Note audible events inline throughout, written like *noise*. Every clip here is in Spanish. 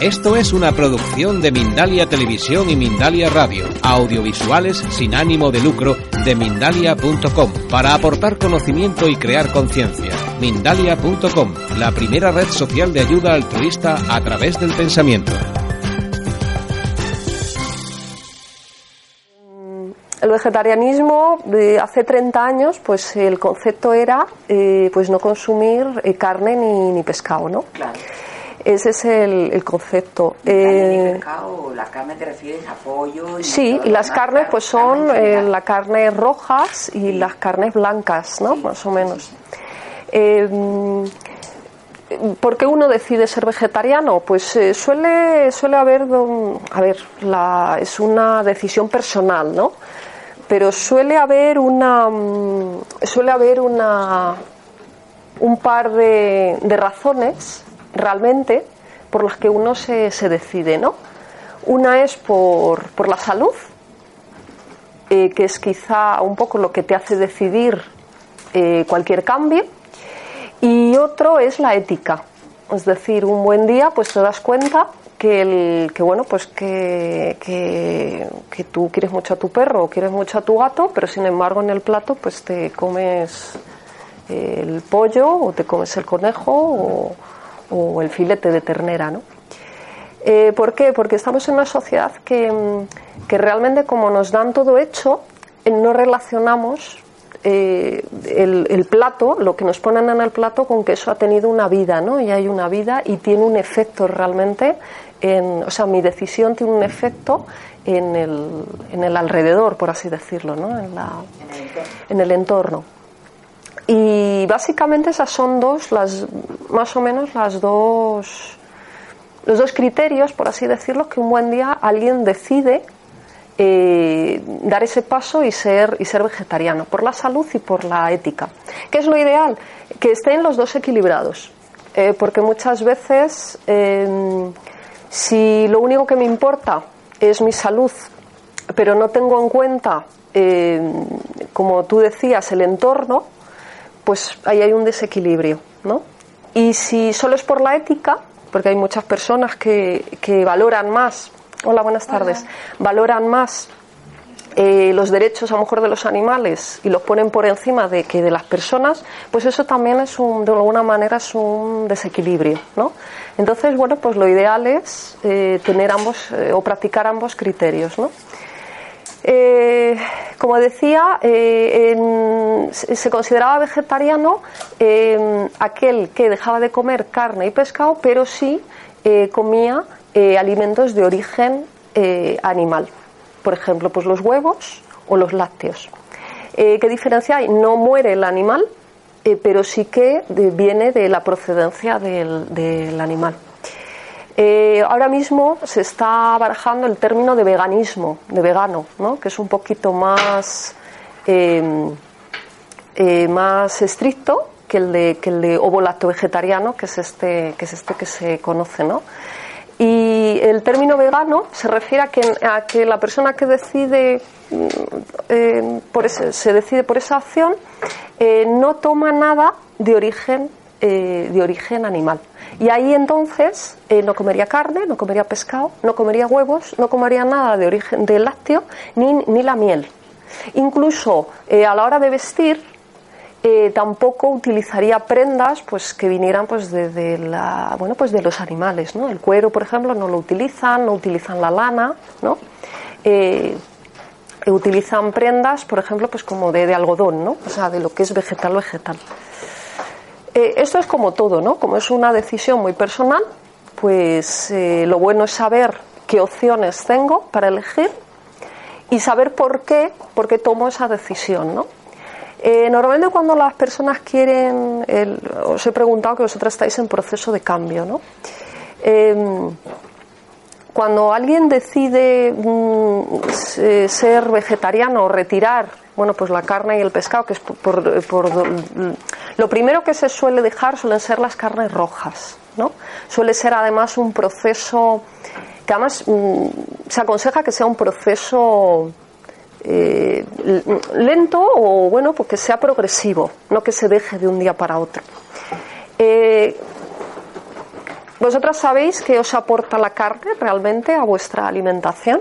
Esto es una producción de Mindalia Televisión y Mindalia Radio, audiovisuales sin ánimo de lucro de mindalia.com, para aportar conocimiento y crear conciencia. Mindalia.com, la primera red social de ayuda altruista a través del pensamiento. El vegetarianismo hace 30 años, pues el concepto era eh, pues no consumir eh, carne ni, ni pescado, ¿no? Claro. Ese es el, el concepto. Eh, la carne te refieres a pollo y Sí, y las carnes pues son eh, las carnes rojas y las carnes blancas, ¿no? Más o menos. Eh, ¿Por qué uno decide ser vegetariano? Pues eh, suele, suele haber, a ver, la, es una decisión personal, ¿no? Pero suele haber una, mm, suele haber una, un par de, de razones realmente por las que uno se, se decide, ¿no? Una es por, por la salud, eh, que es quizá un poco lo que te hace decidir eh, cualquier cambio, y otro es la ética. Es decir, un buen día pues te das cuenta que, el, que bueno, pues que, que, tú quieres mucho a tu perro o quieres mucho a tu gato, pero sin embargo en el plato pues te comes el pollo o te comes el conejo o, o el filete de ternera, ¿no? Eh, ¿Por qué? Porque estamos en una sociedad que, que realmente como nos dan todo hecho, eh, no relacionamos eh, el, el plato, lo que nos ponen en el plato, con que eso ha tenido una vida, ¿no? Y hay una vida y tiene un efecto realmente, en, o sea, mi decisión tiene un efecto en el, en el alrededor, por así decirlo, ¿no? En, la, En el entorno. Y básicamente esas son dos, las, más o menos las dos, los dos criterios, por así decirlo, que un buen día alguien decide eh, dar ese paso y ser, y ser vegetariano, por la salud y por la ética. ¿Qué es lo ideal? Que estén los dos equilibrados, eh, porque muchas veces eh, si lo único que me importa es mi salud, pero no tengo en cuenta, eh, como tú decías, el entorno, pues ahí hay un desequilibrio, ¿no? Y si solo es por la ética, porque hay muchas personas que, que valoran más, hola, buenas tardes, valoran más eh, los derechos a lo mejor de los animales y los ponen por encima de que de las personas, pues eso también es un, de alguna manera es un desequilibrio, ¿no? Entonces, bueno, pues lo ideal es eh, tener ambos eh, o practicar ambos criterios, ¿no? Eh, como decía, eh, se consideraba vegetariano eh, aquel que dejaba de comer carne y pescado, pero sí eh, comía eh, alimentos de origen animal. Por ejemplo, pues los huevos o los lácteos. ¿Qué diferencia hay? No muere el animal, pero sí que viene de la procedencia del animal. Eh, ahora mismo se está barajando el término de veganismo, de vegano, ¿no? que es un poquito más, eh, eh, más estricto que el de, que el vegetariano, que es este que, es este que se conoce. ¿no? Y el término vegano se refiere a que, a que la persona que decide mm, eh, se decide por esa acción no toma nada de origen eh, de origen animal. Y ahí entonces eh, no comería carne, no comería pescado, no comería huevos, no comería nada de origen de lácteo ni, ni la miel. Incluso eh, a la hora de vestir eh, tampoco utilizaría prendas pues que vinieran pues de, de la bueno pues de los animales no el cuero por ejemplo no lo utilizan no utilizan la lana no utilizan prendas por ejemplo pues como de, de algodón no o sea de lo que es vegetal vegetal Eh, esto es como todo no como es una decisión muy personal pues eh, lo bueno es saber qué opciones tengo para elegir y saber por qué, por qué tomo esa decisión, ¿no? Eh, normalmente cuando las personas quieren, os he preguntado que vosotras estáis en proceso de cambio, ¿no? Eh, cuando alguien decide mm, se- ser vegetariano o retirar, bueno, pues la carne y el pescado, que es por, por- lo primero que se suele dejar suelen ser las carnes rojas, ¿no? Suele ser además un proceso que además mm, se aconseja que sea un proceso eh, lento o bueno, pues que sea progresivo, no que se deje de un día para otro. Eh, ¿Vosotras sabéis qué os aporta la carne realmente a vuestra alimentación?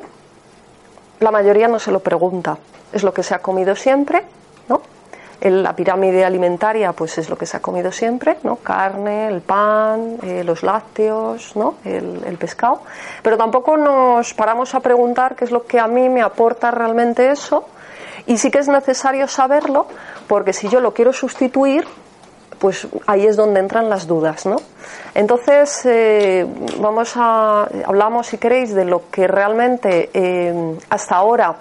La mayoría no se lo pregunta. Es lo que se ha comido siempre, ¿no? La pirámide alimentaria, pues es lo que se ha comido siempre, ¿no? Carne, el pan, eh, los lácteos, ¿no? El, el pescado. Pero tampoco nos paramos a preguntar qué es lo que a mí me aporta realmente eso. Y sí que es necesario saberlo, porque si yo lo quiero sustituir, pues ahí es donde entran las dudas, ¿no? Entonces, eh, vamos a, hablamos si queréis de lo que realmente eh, hasta ahora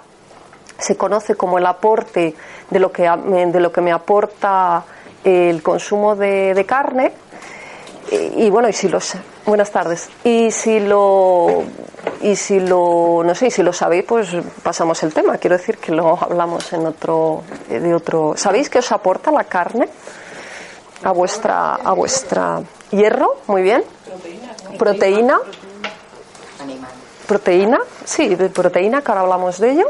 se conoce como el aporte de lo que, de lo que me aporta el consumo de, carne. Y, y, bueno, y si los buenas tardes. Y si lo y si lo no sé, si lo sabéis, pues pasamos el tema. Quiero decir que lo hablamos en otro de otro. ¿Sabéis qué os aporta la carne? A vuestra a vuestra hierro, muy bien. Proteína. Proteína, sí, de proteína, que ahora hablamos de ello.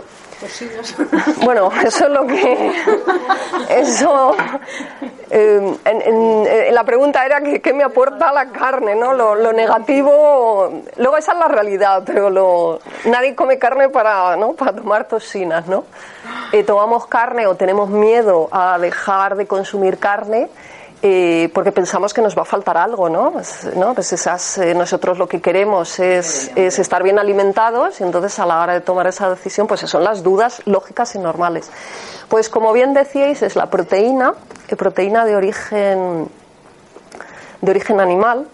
Bueno, eso es lo que. Eso. En la pregunta era que, qué me aporta la carne, ¿no? Lo, lo, negativo. Luego esa es la realidad, pero lo, nadie come carne para, ¿no? para tomar toxinas, ¿no? Eh, tomamos carne o tenemos miedo a dejar de consumir carne eh, porque pensamos que nos va a faltar algo, ¿no? Pues, ¿no? Pues esas, eh, nosotros lo que queremos es, es, estar bien alimentados y entonces a la hora de tomar esa decisión, pues son las dudas lógicas y normales. Pues como bien decíais, es la proteína, proteína de origen, de origen animal,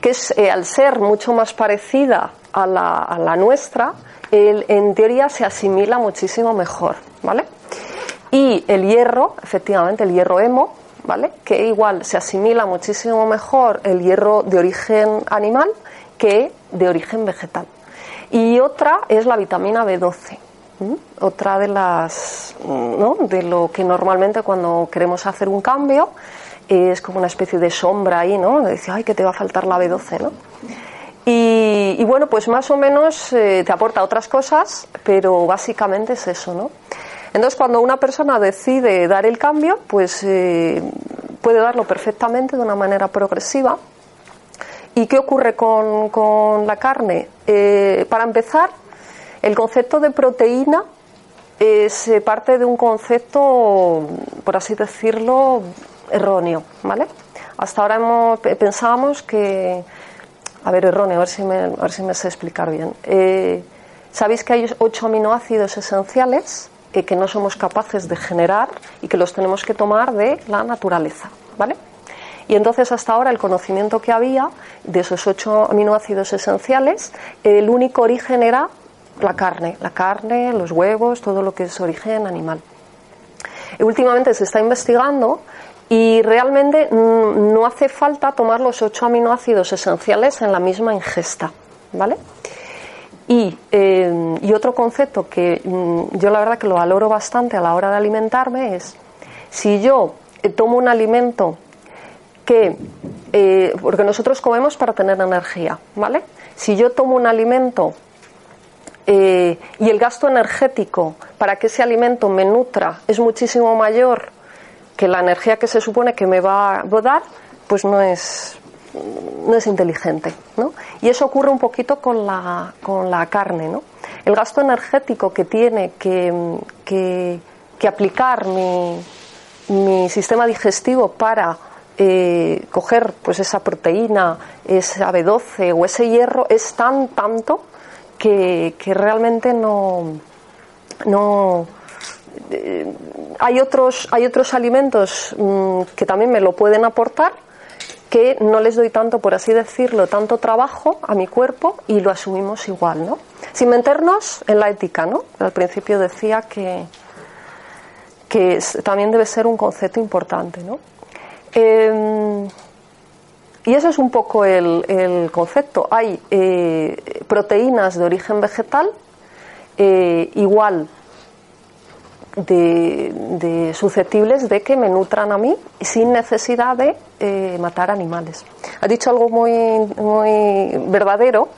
que es, eh, al ser mucho más parecida a la, a la nuestra, el, en teoría se asimila muchísimo mejor, ¿vale? Y el hierro, efectivamente, el hierro hemo, ¿vale? Que igual se asimila muchísimo mejor el hierro de origen animal que de origen vegetal. Y otra es la vitamina B12. ¿Mm? Otra de las, ¿no? De lo que normalmente cuando queremos hacer un cambio es como una especie de sombra ahí, ¿no? De ay, que te va a faltar la B12, ¿no? Y, y bueno, pues más o menos eh, te aporta otras cosas, pero básicamente es eso, ¿no? Entonces, cuando una persona decide dar el cambio, pues eh, puede darlo perfectamente de una manera progresiva. ¿Y qué ocurre con, con la carne? Eh, para empezar, el concepto de proteína es eh, parte de un concepto, por así decirlo, erróneo, ¿vale? Hasta ahora hemos, pensábamos que, a ver, erróneo, a ver si me, a ver si me sé explicar bien. Sabéis que hay ocho aminoácidos esenciales que no somos capaces de generar y que los tenemos que tomar de la naturaleza, ¿vale? Y entonces hasta ahora el conocimiento que había de esos ocho aminoácidos esenciales, el único origen era la carne, la carne, los huevos, todo lo que es origen animal. Y últimamente se está investigando y realmente no hace falta tomar los ocho aminoácidos esenciales en la misma ingesta, ¿vale? Y, eh, y, otro concepto que mm, yo la verdad que lo valoro bastante a la hora de alimentarme es si yo eh, tomo un alimento que, eh, porque nosotros comemos para tener energía, ¿vale? Si yo tomo un alimento eh, y el gasto energético para que ese alimento me nutra es muchísimo mayor que la energía que se supone que me va a dar, pues no es, no es inteligente. ¿no? Y eso ocurre un poquito con la, con la carne. ¿no? El gasto energético que tiene que, que, aplicar mi, mi, sistema digestivo para eh, coger pues esa proteína, esa B12 o ese hierro es tan tanto que, que realmente no, no eh, hay otros hay otros alimentos mmm, que también me lo pueden aportar que no les doy tanto, por así decirlo, tanto trabajo a mi cuerpo y lo asumimos igual, ¿no? Sin meternos en la ética, ¿no? Al principio decía que, que también debe ser un concepto importante, ¿no? Eh, y ese es un poco el, el concepto. Hay eh, proteínas de origen vegetal eh, igual de, susceptibles de que me nutran a mí sin necesidad de eh, matar animales. Ha dicho algo muy, muy verdadero,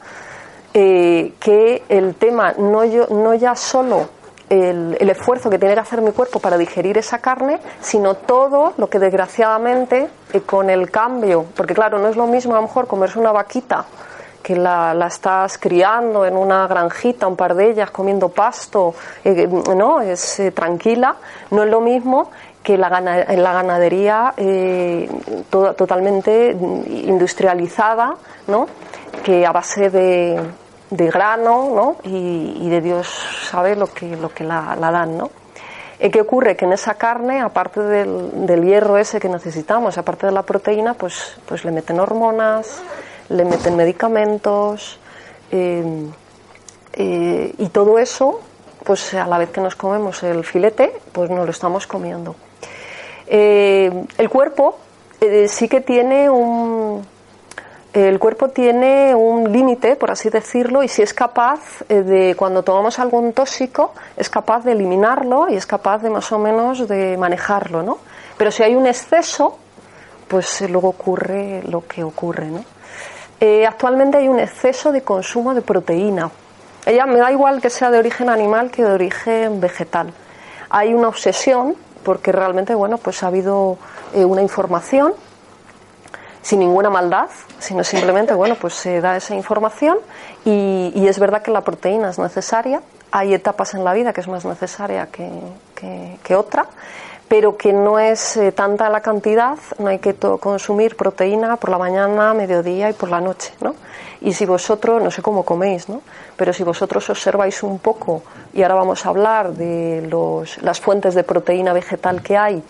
eh, que el tema no, yo, no ya solo el, el esfuerzo que tiene que hacer mi cuerpo para digerir esa carne, sino todo lo que desgraciadamente eh, con el cambio, porque claro, no es lo mismo a lo mejor comerse una vaquita que la, la estás criando en una granjita, un par de ellas comiendo pasto, eh, no, es eh, tranquila, no es lo mismo que la, gana- la ganadería eh, to- totalmente industrializada, ¿no? que a base de, de grano ¿no? y, y de Dios sabe lo que, lo que la, la dan. ¿no? Eh, ¿Qué ocurre? Que en esa carne, aparte del, del hierro ese que necesitamos, aparte de la proteína, pues, pues le meten hormonas, le meten medicamentos eh, eh, y todo eso, pues a la vez que nos comemos el filete, pues nos lo estamos comiendo. Eh, el cuerpo eh, sí que tiene un, el cuerpo tiene un límite, por así decirlo, y si es capaz eh, de, cuando tomamos algún tóxico, es capaz de eliminarlo y es capaz de más o menos de manejarlo, ¿no? Pero si hay un exceso, pues luego ocurre lo que ocurre, ¿no? Eh, actualmente hay un exceso de consumo de proteína. Ella me da igual que sea de origen animal que de origen vegetal. Hay una obsesión porque realmente, bueno, pues ha habido eh, una información sin ninguna maldad, sino simplemente, bueno, pues se da esa información y, y es verdad que la proteína es necesaria. Hay etapas en la vida que es más necesaria que, que- que otra, pero que no es eh, tanta la cantidad, no hay que consumir proteína por la mañana, mediodía y por la noche, ¿no? Y si vosotros, no sé cómo coméis, ¿no? Pero si vosotros observáis un poco, y ahora vamos a hablar de los, las fuentes de proteína vegetal que hay,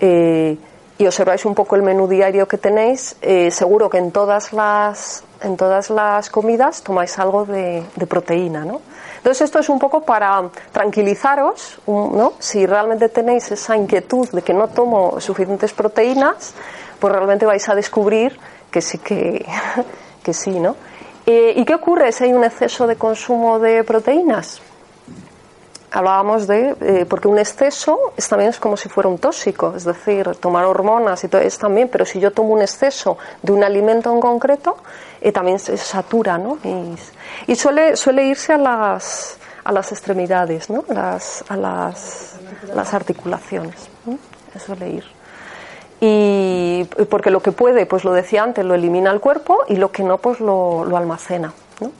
eh, y observáis un poco el menú diario que tenéis, eh, seguro que en todas las en todas las comidas tomáis algo de, de proteína, ¿no? Entonces esto es un poco para tranquilizaros, ¿no? Si realmente tenéis esa inquietud de que no tomo suficientes proteínas, pues realmente vais a descubrir que sí que, *laughs* que sí, ¿no? Eh, ¿Y qué ocurre si hay un exceso de consumo de proteínas? hablábamos de, eh, porque un exceso es también es como si fuera un tóxico, es decir, tomar hormonas y todo es también, pero si yo tomo un exceso de un alimento en concreto, eh, también se satura, ¿no? Y, y suele, suele irse a las, a las extremidades, ¿no? Las, a las, las articulaciones, ¿no? suele ir. Y porque lo que puede, pues lo decía antes, lo elimina el cuerpo y lo que no, pues lo, lo almacena. ¿no?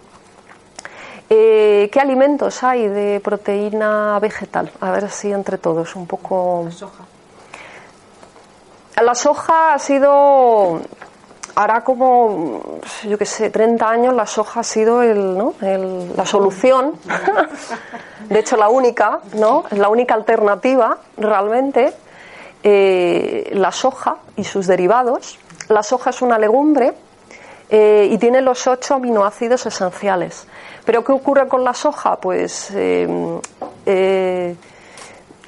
Eh, ¿Qué alimentos hay de proteína vegetal? A ver si entre todos un poco. La soja. La soja ha sido. Ahora como, yo qué sé, 30 años la soja ha sido el, ¿no? el- la solución. de hecho, la única, ¿no? La única alternativa realmente. Eh, la soja y sus derivados. La soja es una legumbre eh, y tiene los ocho aminoácidos esenciales. Pero ¿qué ocurre con la soja? Pues eh,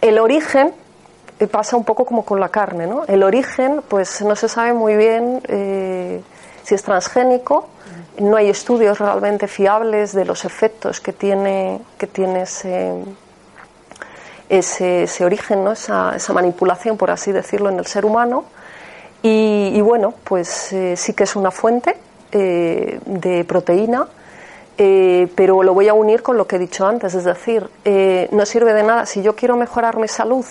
el origen pasa un poco como con la carne, ¿no? El origen, pues no se sabe muy bien eh, si es transgénico. No hay estudios realmente fiables de los efectos que tiene, que tiene ese, ese, ese origen, ¿no? esa, esa manipulación, por así decirlo, en el ser humano. Y, y bueno, pues eh, sí que es una fuente eh, de proteína, eh, pero lo voy a unir con lo que he dicho antes, es decir, eh, no sirve de nada. Si yo quiero mejorar mi salud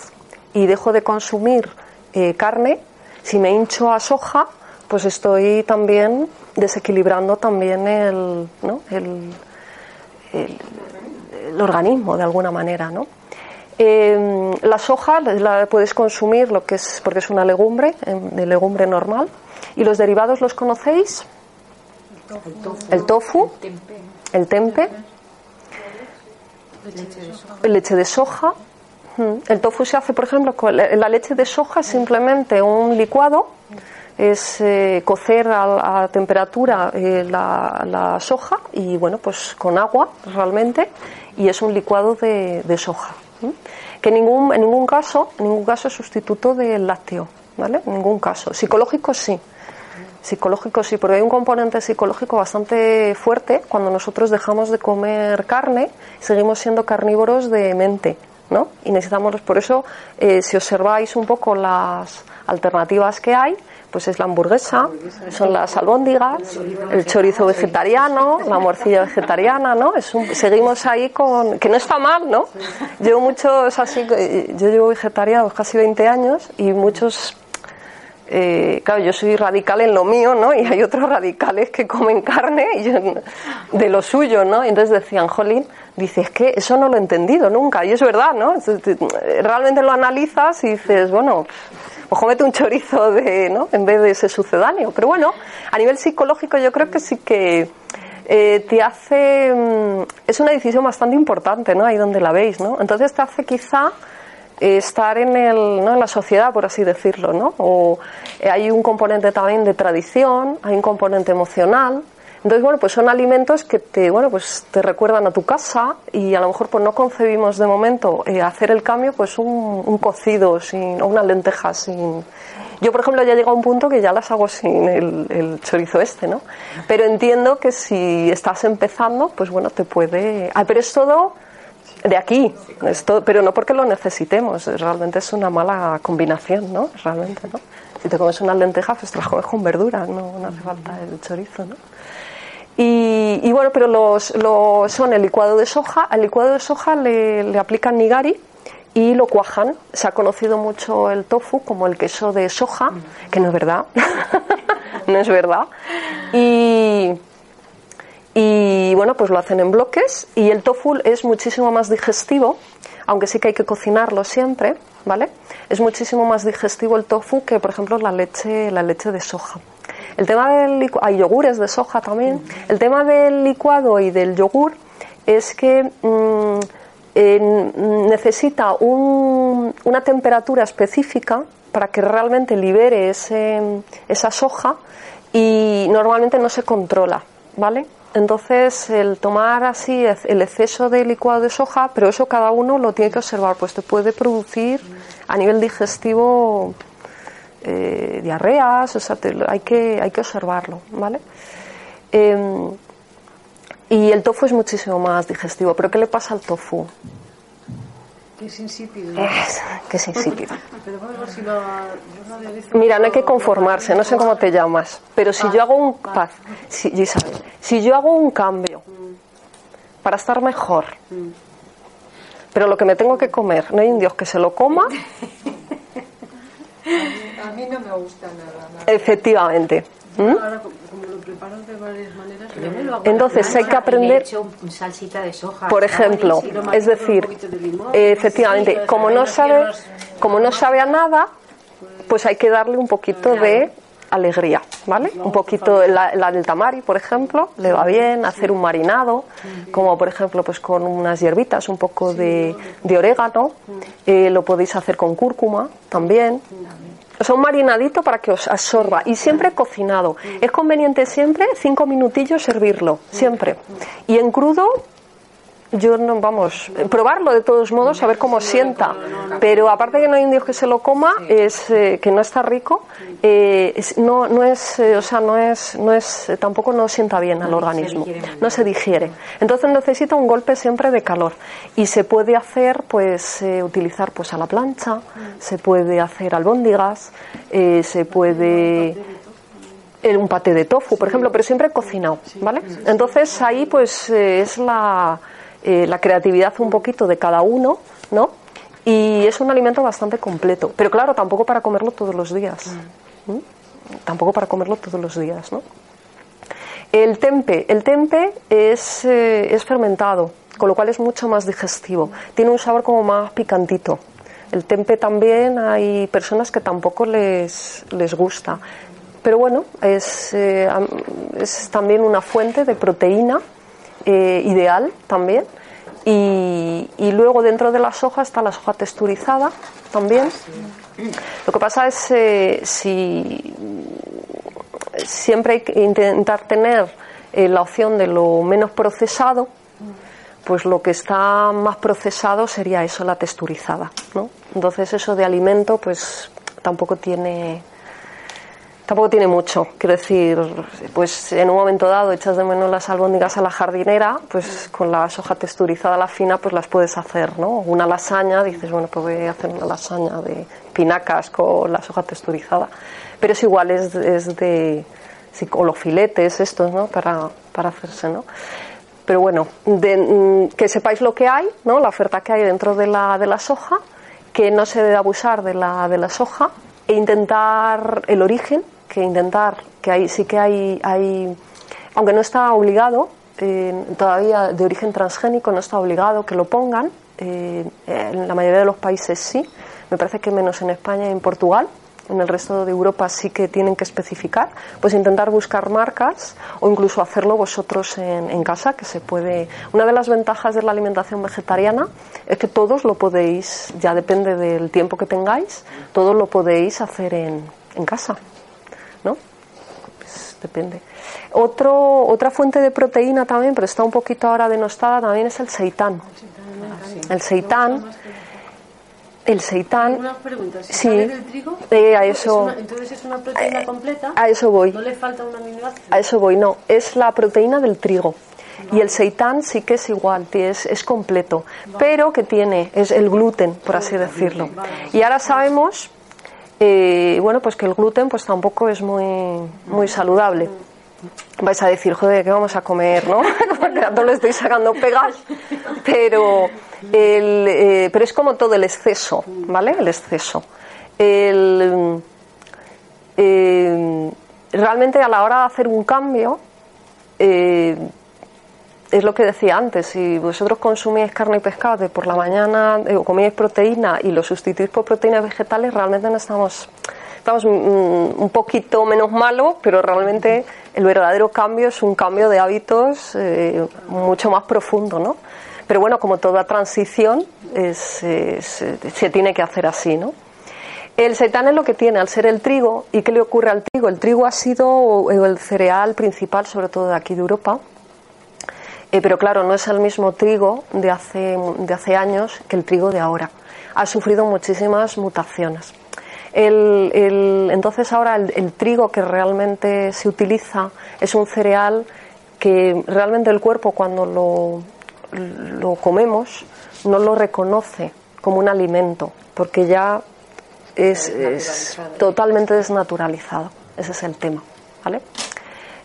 y dejo de consumir eh, carne, si me hincho a soja, pues estoy también desequilibrando también el, ¿no? el, el, el organismo de alguna manera, ¿no? Eh, la soja la puedes consumir lo que es porque es una legumbre eh, de legumbre normal y los derivados los conocéis el tofu el tempe leche de soja. El tofu se hace por ejemplo con la leche de soja simplemente un licuado es eh, cocer a, a temperatura eh, la, la soja y bueno pues con agua realmente y es un licuado de, soja que en ningún en ningún caso en ningún caso es sustituto del lácteo vale en ningún caso. Psicológico sí. Psicológico sí porque hay un componente psicológico bastante fuerte. Cuando nosotros dejamos de comer carne seguimos siendo carnívoros de mente ¿no? Y necesitamos, por eso, eh, si observáis un poco las alternativas que hay, pues es la hamburguesa, son las albóndigas, el chorizo vegetariano, la morcilla vegetariana, ¿no? Es un- seguimos ahí con que no está mal, ¿no? Llevo muchos así, yo llevo vegetariano casi 20 años y muchos eh, claro, yo soy radical en lo mío, ¿no? Y hay otros radicales que comen carne y yo, de lo suyo, ¿no? Entonces decían, Jolín, dice, es que eso no lo he entendido nunca. Y es verdad, ¿no? Realmente lo analizas y dices, bueno, pues cómete un chorizo de, ¿no? En vez de ese sucedáneo. Pero bueno, a nivel psicológico yo creo que sí que eh, te hace... mm, Es una decisión bastante importante, ¿no? Ahí donde la veis, ¿no? Entonces te hace quizá estar en, el, ¿no? en la sociedad, por así decirlo, ¿no? O eh, hay un componente también de tradición, hay un componente emocional. Entonces, bueno, pues son alimentos que te, bueno, pues te recuerdan a tu casa y a lo mejor pues no concebimos de momento eh, hacer el cambio, pues un, cocido sin, o unas lentejas sin... Yo, por ejemplo, ya llego a un punto que ya las hago sin el, el chorizo este, ¿no? Pero entiendo que si estás empezando, pues bueno, te puede... Ah, pero es todo de aquí, pero no porque lo necesitemos, realmente es una mala combinación, ¿no? Realmente, ¿no? Si te comes unas lentejas, pues te las comes con verduras, no, no hace falta el chorizo, ¿no? Y, y bueno, pero los, los- son el licuado de soja, al licuado de soja le, le aplican nigari y lo cuajan. Se ha conocido mucho el tofu como el queso de soja, que no es verdad, *laughs* no es verdad. Y, y bueno, pues lo hacen en bloques y el tofu es muchísimo más digestivo, aunque sí que hay que cocinarlo siempre, ¿vale? Es muchísimo más digestivo el tofu que, por ejemplo, la leche, la leche de soja. El tema del licuado, hay yogures de soja también. El tema del licuado y del yogur es que mm, necesita un- una temperatura específica para que realmente libere ese- esa soja y normalmente no se controla, ¿vale? Entonces, el tomar así el exceso de licuado de soja, pero eso cada uno lo tiene que observar, pues te puede producir a nivel digestivo eh, diarreas, o sea, te- hay, que, hay que observarlo, ¿vale? Em, y el tofu es muchísimo más digestivo, pero ¿qué le pasa al tofu? Es insípido. Es, que es insípido. Mira, no hay que conformarse, no sé cómo te llamas, pero si yo hago un paz, si, Isabel, si yo hago un cambio para estar mejor, pero lo que me tengo que comer, no hay un Dios que se lo coma, *laughs* A mí no me gusta nada. nada. efectivamente. ¿Mm? Ahora, lo preparo de varias maneras, Yo me lo hago Entonces, hay que aprender- echo un salsita de soja. Por ejemplo, es decir, eh, efectivamente, como no sabe, como no sabe a nada, pues hay que darle un poquito de alegría, ¿vale? Un poquito la, la del tamari, por ejemplo, le va bien hacer un marinado, como por ejemplo, pues con unas hierbitas, un poco de, de orégano, eh, lo podéis hacer con cúrcuma también. O sea, un marinadito para que os absorba y siempre cocinado. Es conveniente siempre cinco minutillos servirlo, siempre. Y en crudo yo no, vamos, probarlo de todos modos, a ver cómo sienta. Pero aparte que no hay un dios que se lo coma, es eh, que no está rico, eh, es- no, no es, eh, o sea, no es, no es, tampoco no sienta bien al organismo, no se digiere. Entonces necesita un golpe siempre de calor y se puede hacer, pues, utilizar, pues, a la plancha, se puede hacer albóndigas, se puede un paté de tofu, por ejemplo, pero siempre cocinado, ¿vale? Entonces ahí pues eh, es la, eh, la creatividad un poquito de cada uno, ¿no? Y es un alimento bastante completo, pero claro, tampoco para comerlo todos los días. ¿Mm? Tampoco para comerlo todos los días, ¿no? El tempe, el tempe es, eh, es fermentado, con lo cual es mucho más digestivo. Tiene un sabor como más picantito. El tempe también hay personas que tampoco les, les gusta. Pero bueno, es, eh, es también una fuente de proteína eh, ideal también. Y, y luego dentro de la soja está la soja texturizada también. Lo que pasa es eh, si siempre hay que intentar tener eh, la opción de lo menos procesado, pues lo que está más procesado sería eso, la texturizada, ¿no? Entonces eso de alimento, pues tampoco tiene tampoco tiene mucho. Quiero decir, pues en un momento dado echas de menos las albóndigas a la jardinera, pues con la soja texturizada, la fina, pues las puedes hacer, ¿no? Una lasaña, dices, bueno, pues voy a hacer una lasaña de pinacas con la soja texturizada. Pero es igual, es, es de. Sí, o los filetes estos, ¿no? Para, para hacerse, ¿no? Pero bueno, de- mm, que sepáis lo que hay, ¿no? La oferta que hay dentro de la, de la soja, que no se debe abusar de la, de la soja e intentar el origen, que intentar, que hay, sí que hay, hay aunque no está obligado, eh, todavía de origen transgénico no está obligado que lo pongan, eh, en la mayoría de los países sí, me parece que menos en España y en Portugal, en el resto de Europa sí que tienen que especificar, pues intentar buscar marcas o incluso hacerlo vosotros en, en casa, que se puede. Una de las ventajas de la alimentación vegetariana es que todos lo podéis, ya depende del tiempo que tengáis, todos lo podéis hacer en, en casa, ¿no? Pues depende. Otro, otra fuente de proteína también, pero está un poquito ahora denostada, también es el seitán. El seitán, el seitán, Sí. sale del trigo, Eh, a es eso- una- entonces es una proteína completa. a eso voy. No le falta un aminoácido. A eso voy, no. Es la proteína del trigo. Y el seitán sí que es igual, es, es completo. Pero que tiene, es el gluten, por así decirlo. Y ahora sabemos, eh, bueno, pues que el gluten pues tampoco es muy, muy saludable. Vais a decir, joder, ¿qué vamos a comer, no? Todo le estoy sacando pegas. Pero, el, eh, pero es como todo el exceso, ¿vale? El exceso. El, eh, realmente a la hora de hacer un cambio, es lo que decía antes, si vosotros consumís carne y pescado de por la mañana eh, o comíais proteína y lo sustituís por proteínas vegetales, realmente no estamos, estamos mm, un poquito menos malo, pero realmente el verdadero cambio es un cambio de hábitos eh, mucho más profundo, ¿no? Pero bueno, como toda transición, es- se tiene que hacer así, ¿no? El seitán es lo que tiene al ser el trigo. ¿Y qué le ocurre al trigo? El trigo ha sido el cereal principal, sobre todo de aquí de Europa. Eh, pero claro, no es el mismo trigo de hace, de hace años que el trigo de ahora. Ha sufrido muchísimas mutaciones. El- el- entonces ahora el, el trigo que realmente se utiliza es un cereal que realmente el cuerpo cuando lo, lo comemos no lo reconoce como un alimento, porque ya es, es totalmente desnaturalizado. Ese es el tema. ¿vale?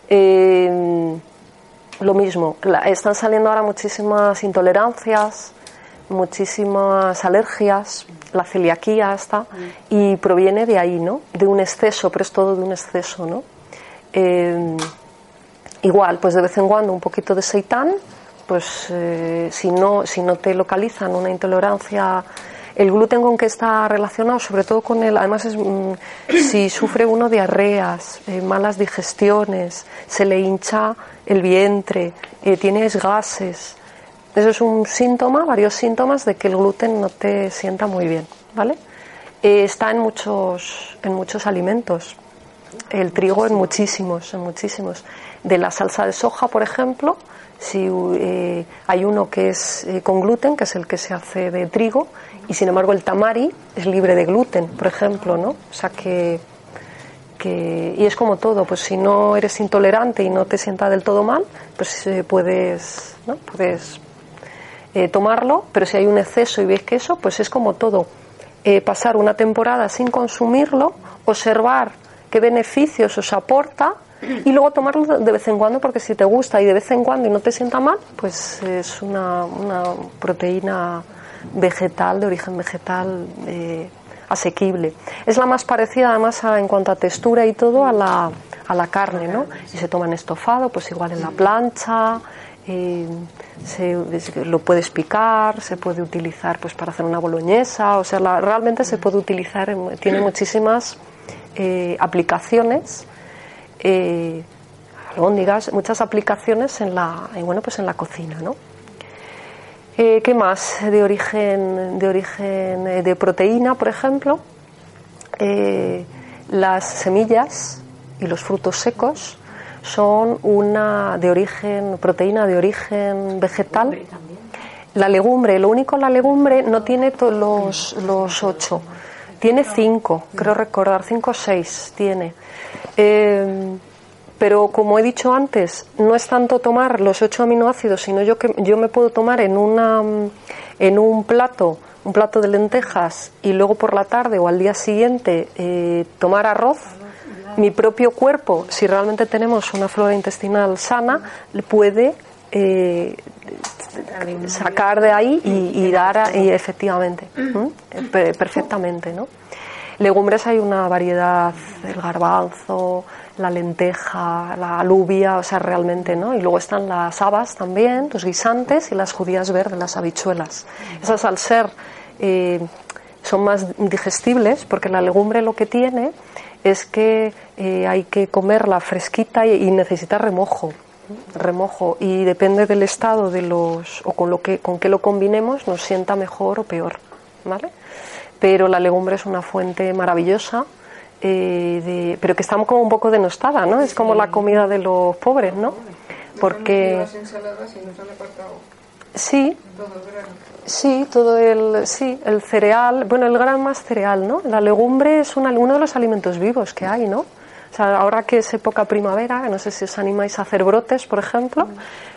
Eh, lo mismo, la- están saliendo ahora muchísimas intolerancias, muchísimas alergias, la celiaquía está, y proviene de ahí, ¿no? De un exceso, pero es todo de un exceso, ¿no? Eh, igual, pues de vez en cuando un poquito de seitán, pues eh, si, no, si no te localizan una intolerancia, el gluten con que está relacionado, sobre todo con el, además es, mm, si sufre uno diarreas, eh, malas digestiones, se le hincha el vientre, eh, tienes gases, eso es un síntoma, varios síntomas de que el gluten no te sienta muy bien, ¿vale? Eh, está en muchos, en muchos alimentos. El trigo en muchísimos, en muchísimos. De la salsa de soja, por ejemplo, si eh, hay uno que es eh, con gluten, que es el que se hace de trigo, y sin embargo el tamari es libre de gluten, por ejemplo, ¿no? O sea que, que y es como todo, pues si no eres intolerante y no te sienta del todo mal, pues eh, puedes, ¿no? Puedes eh, tomarlo, pero si hay un exceso y ves que eso, pues es como todo. Pasar una temporada sin consumirlo, observar qué beneficios os aporta y luego tomarlo de vez en cuando porque si te gusta y de vez en cuando y no te sienta mal, pues es una, proteína vegetal, de origen vegetal eh, asequible. Es la más parecida además a- en cuanto a textura y todo a la, a la carne, ¿no? Y se toma en estofado, pues igual en la plancha, eh, se, lo puedes picar, se puede utilizar pues para hacer una boloñesa, o sea, la- realmente se puede utilizar, en- tiene muchísimas eh, aplicaciones, eh, albóndigas, muchas aplicaciones en la, en, bueno, pues en la cocina, ¿no? Eh, ¿Qué más de origen, de origen eh, de proteína, por ejemplo? Eh, las semillas y los frutos secos son una de origen proteína de origen vegetal. La legumbre, lo único la legumbre no tiene to- los, los ocho, tiene cinco, creo recordar, cinco o seis tiene. Eh, pero como he dicho antes, no es tanto tomar los ocho aminoácidos, sino yo que yo me puedo tomar en una en un plato un plato de lentejas y luego por la tarde o al día siguiente eh, tomar arroz. Mi propio cuerpo, si realmente tenemos una flora intestinal sana, puede eh, sacar de ahí y, dar y efectivamente perfectamente no legumbres hay una variedad el garbanzo la lenteja la alubia o sea realmente no y luego están las habas también los guisantes y las judías verdes las habichuelas. Esas al ser eh, son más digestibles porque la legumbre lo que tiene es que eh, hay que comerla fresquita y, y necesita remojo remojo y depende del estado de los o con lo que con qué lo combinemos nos sienta mejor o peor vale pero la legumbre es una fuente maravillosa eh, de- pero que está como un poco denostada no es como la comida de los pobres no porque sí todo el grano. Sí, todo el, sí, el cereal, bueno, el gran más cereal, ¿no? La legumbre es una- uno de los alimentos vivos que hay, ¿no? O sea, ahora que es época primavera, no sé si os animáis a hacer brotes, por ejemplo,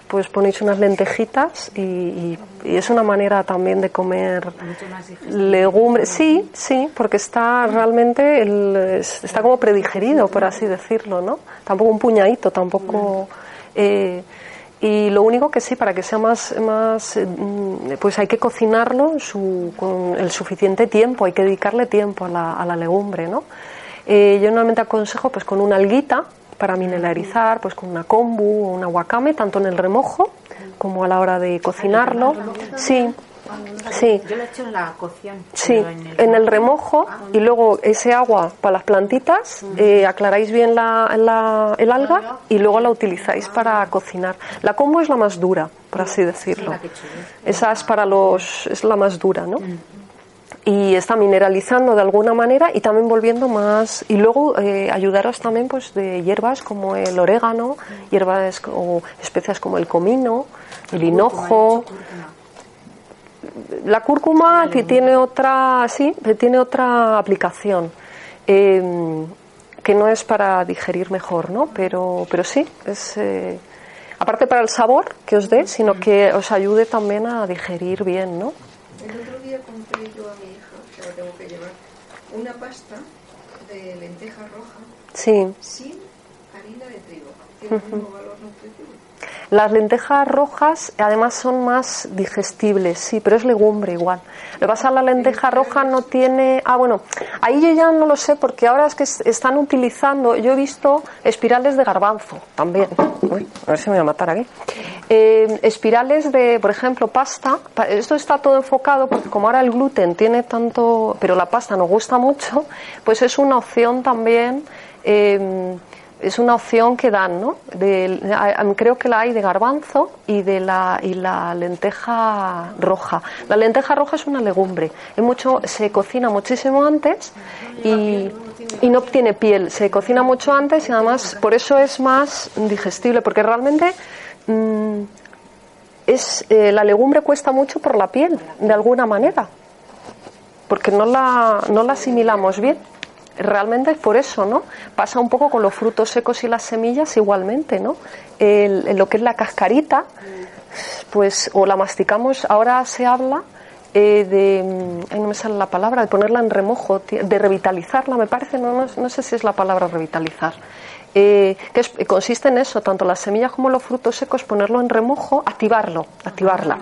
pues ponéis unas lentejitas y, y- y es una manera también de comer legumbre. Sí, sí, porque está realmente, el- es- está como predigerido, por así decirlo, ¿no? Tampoco un puñadito, tampoco... eh, y lo único que sí, para que sea más, más eh, mm, pues hay que cocinarlo su- con el suficiente tiempo, hay que dedicarle tiempo a la, a la legumbre, ¿no? Eh, yo normalmente aconsejo pues con una alguita para mineralizar, pues con una kombu o una wakame, tanto en el remojo como a la hora de cocinarlo. Sí, sí. Yo lo he hecho en la cocción. Sí, en el remojo y luego ese agua para las plantitas, eh, aclaráis bien la, la- el alga y luego la utilizáis para cocinar. La combo es la más dura, por así decirlo. Esa es para los, es la más dura, ¿no? Y está mineralizando de alguna manera y también volviendo más. Y luego eh, ayudaros también pues de hierbas como el orégano, hierbas o especias como el comino, el hinojo. La cúrcuma que tiene otra, sí, que tiene otra aplicación, eh, que no es para digerir mejor, ¿no? Pero, pero sí, es eh, aparte para el sabor que os dé, sino que os ayude también a digerir bien, ¿no? El otro día compré yo a mi hija, que la tengo que llevar, una pasta de lenteja roja Sí. sin harina de trigo. Tiene el mismo valor nutritivo. Las lentejas rojas además son más digestibles, sí, pero es legumbre igual. Lo que pasa es que la lenteja roja no tiene... Ah, bueno, ahí yo ya no lo sé porque ahora es que es- están utilizando, yo he visto espirales de garbanzo también. Uy, a ver si me voy a matar aquí. Eh, espirales de, por ejemplo, pasta. Pa- Esto está todo enfocado porque como ahora el gluten tiene tanto, pero la pasta nos gusta mucho, pues es una opción también... eh, es una opción que dan, ¿no? De- creo que la hay de garbanzo y de la y la lenteja roja. La lenteja roja es una legumbre. Es mucho, se cocina muchísimo antes y, y no tiene piel. Se cocina mucho antes y además por eso es más digestible, porque realmente mm, es eh, la legumbre cuesta mucho por la piel, de alguna manera porque no la, no la asimilamos bien. Realmente es por eso, ¿no? Pasa un poco con los frutos secos y las semillas igualmente, ¿no? El- lo que es la cascarita, pues o la masticamos, ahora se habla eh, de, mm, ay, no me sale la palabra, de ponerla en remojo, de revitalizarla, me parece, no, no, no sé si es la palabra revitalizar. Eh, que es- consiste en eso, tanto las semillas como los frutos secos, ponerlo en remojo, activarlo, activarla,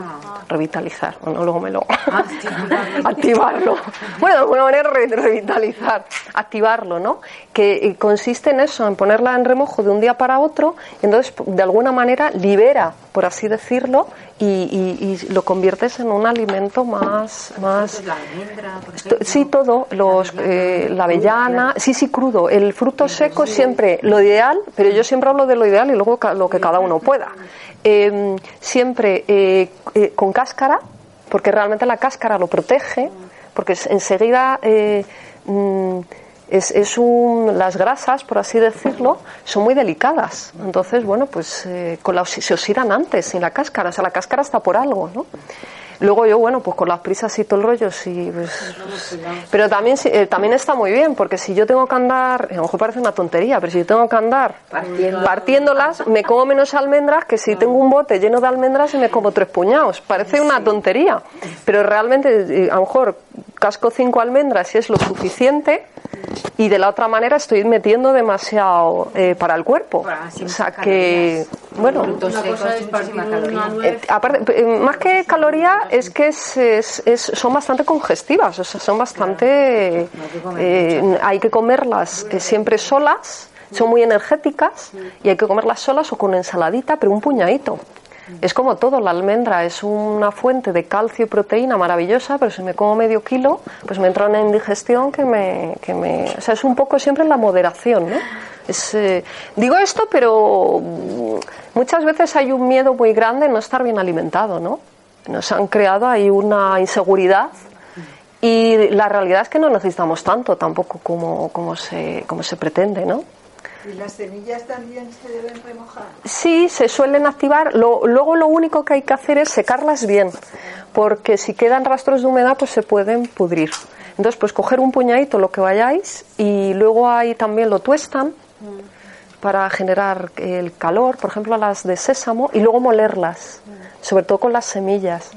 revitalizar, bueno, luego me lo... *laughs* activarlo. Bueno, de alguna manera re- revitalizar, activarlo, ¿no? Que eh, consiste en eso, en ponerla en remojo de un día para otro, y entonces de alguna manera libera, por así decirlo, y, y- y lo conviertes en un alimento más... más La almendra, por To- ejemplo. Sí, todo, los, eh, la avellana, sí, sí, crudo. El fruto seco siempre, lo ideal, pero yo siempre hablo de lo ideal y luego lo que cada uno pueda. Eh, siempre eh, eh, con cáscara, porque realmente la cáscara lo protege, porque es- enseguida eh, mm, es, es un, las grasas, por así decirlo, son muy delicadas. Entonces, bueno, pues eh, con la, se oxidan antes sin la cáscara, o sea, la cáscara está por algo, ¿no? Luego yo, bueno, pues con las prisas y todo el rollo, sí, pues... Pero también, eh, también está muy bien, porque si yo tengo que andar, a lo mejor parece una tontería, pero si yo tengo que andar Partiendo. partiéndolas, me como menos almendras que si tengo un bote lleno de almendras y me como tres puñados. Parece una tontería, pero realmente eh, a lo mejor casco cinco almendras y es lo suficiente y de la otra manera estoy metiendo demasiado eh, para el cuerpo. O sea que, bueno, Una cosa es eh, aparte, eh, más que caloría es que es, es- es- son bastante congestivas, o sea, son bastante... eh, hay que comerlas eh, siempre solas, son muy energéticas y hay que comerlas solas o con ensaladita, pero un puñadito. Es como todo, la almendra es una fuente de calcio y proteína maravillosa, pero si me como medio kilo, pues me entra una indigestión que me... Que me o sea, es un poco siempre la moderación, ¿no? Es, eh, digo esto, pero muchas veces hay un miedo muy grande en no estar bien alimentado, ¿no? Nos han creado ahí una inseguridad y la realidad es que no necesitamos tanto tampoco como, como, se, como se pretende, ¿no? ¿Y las semillas también se deben remojar? Sí, se suelen activar. Lo- luego lo único que hay que hacer es secarlas bien, porque si quedan rastros de humedad, pues se pueden pudrir. Entonces, pues coger un puñadito, lo que vayáis, y luego ahí también lo tuestan para generar el calor, por ejemplo, las de sésamo, y luego molerlas, sobre todo con las semillas.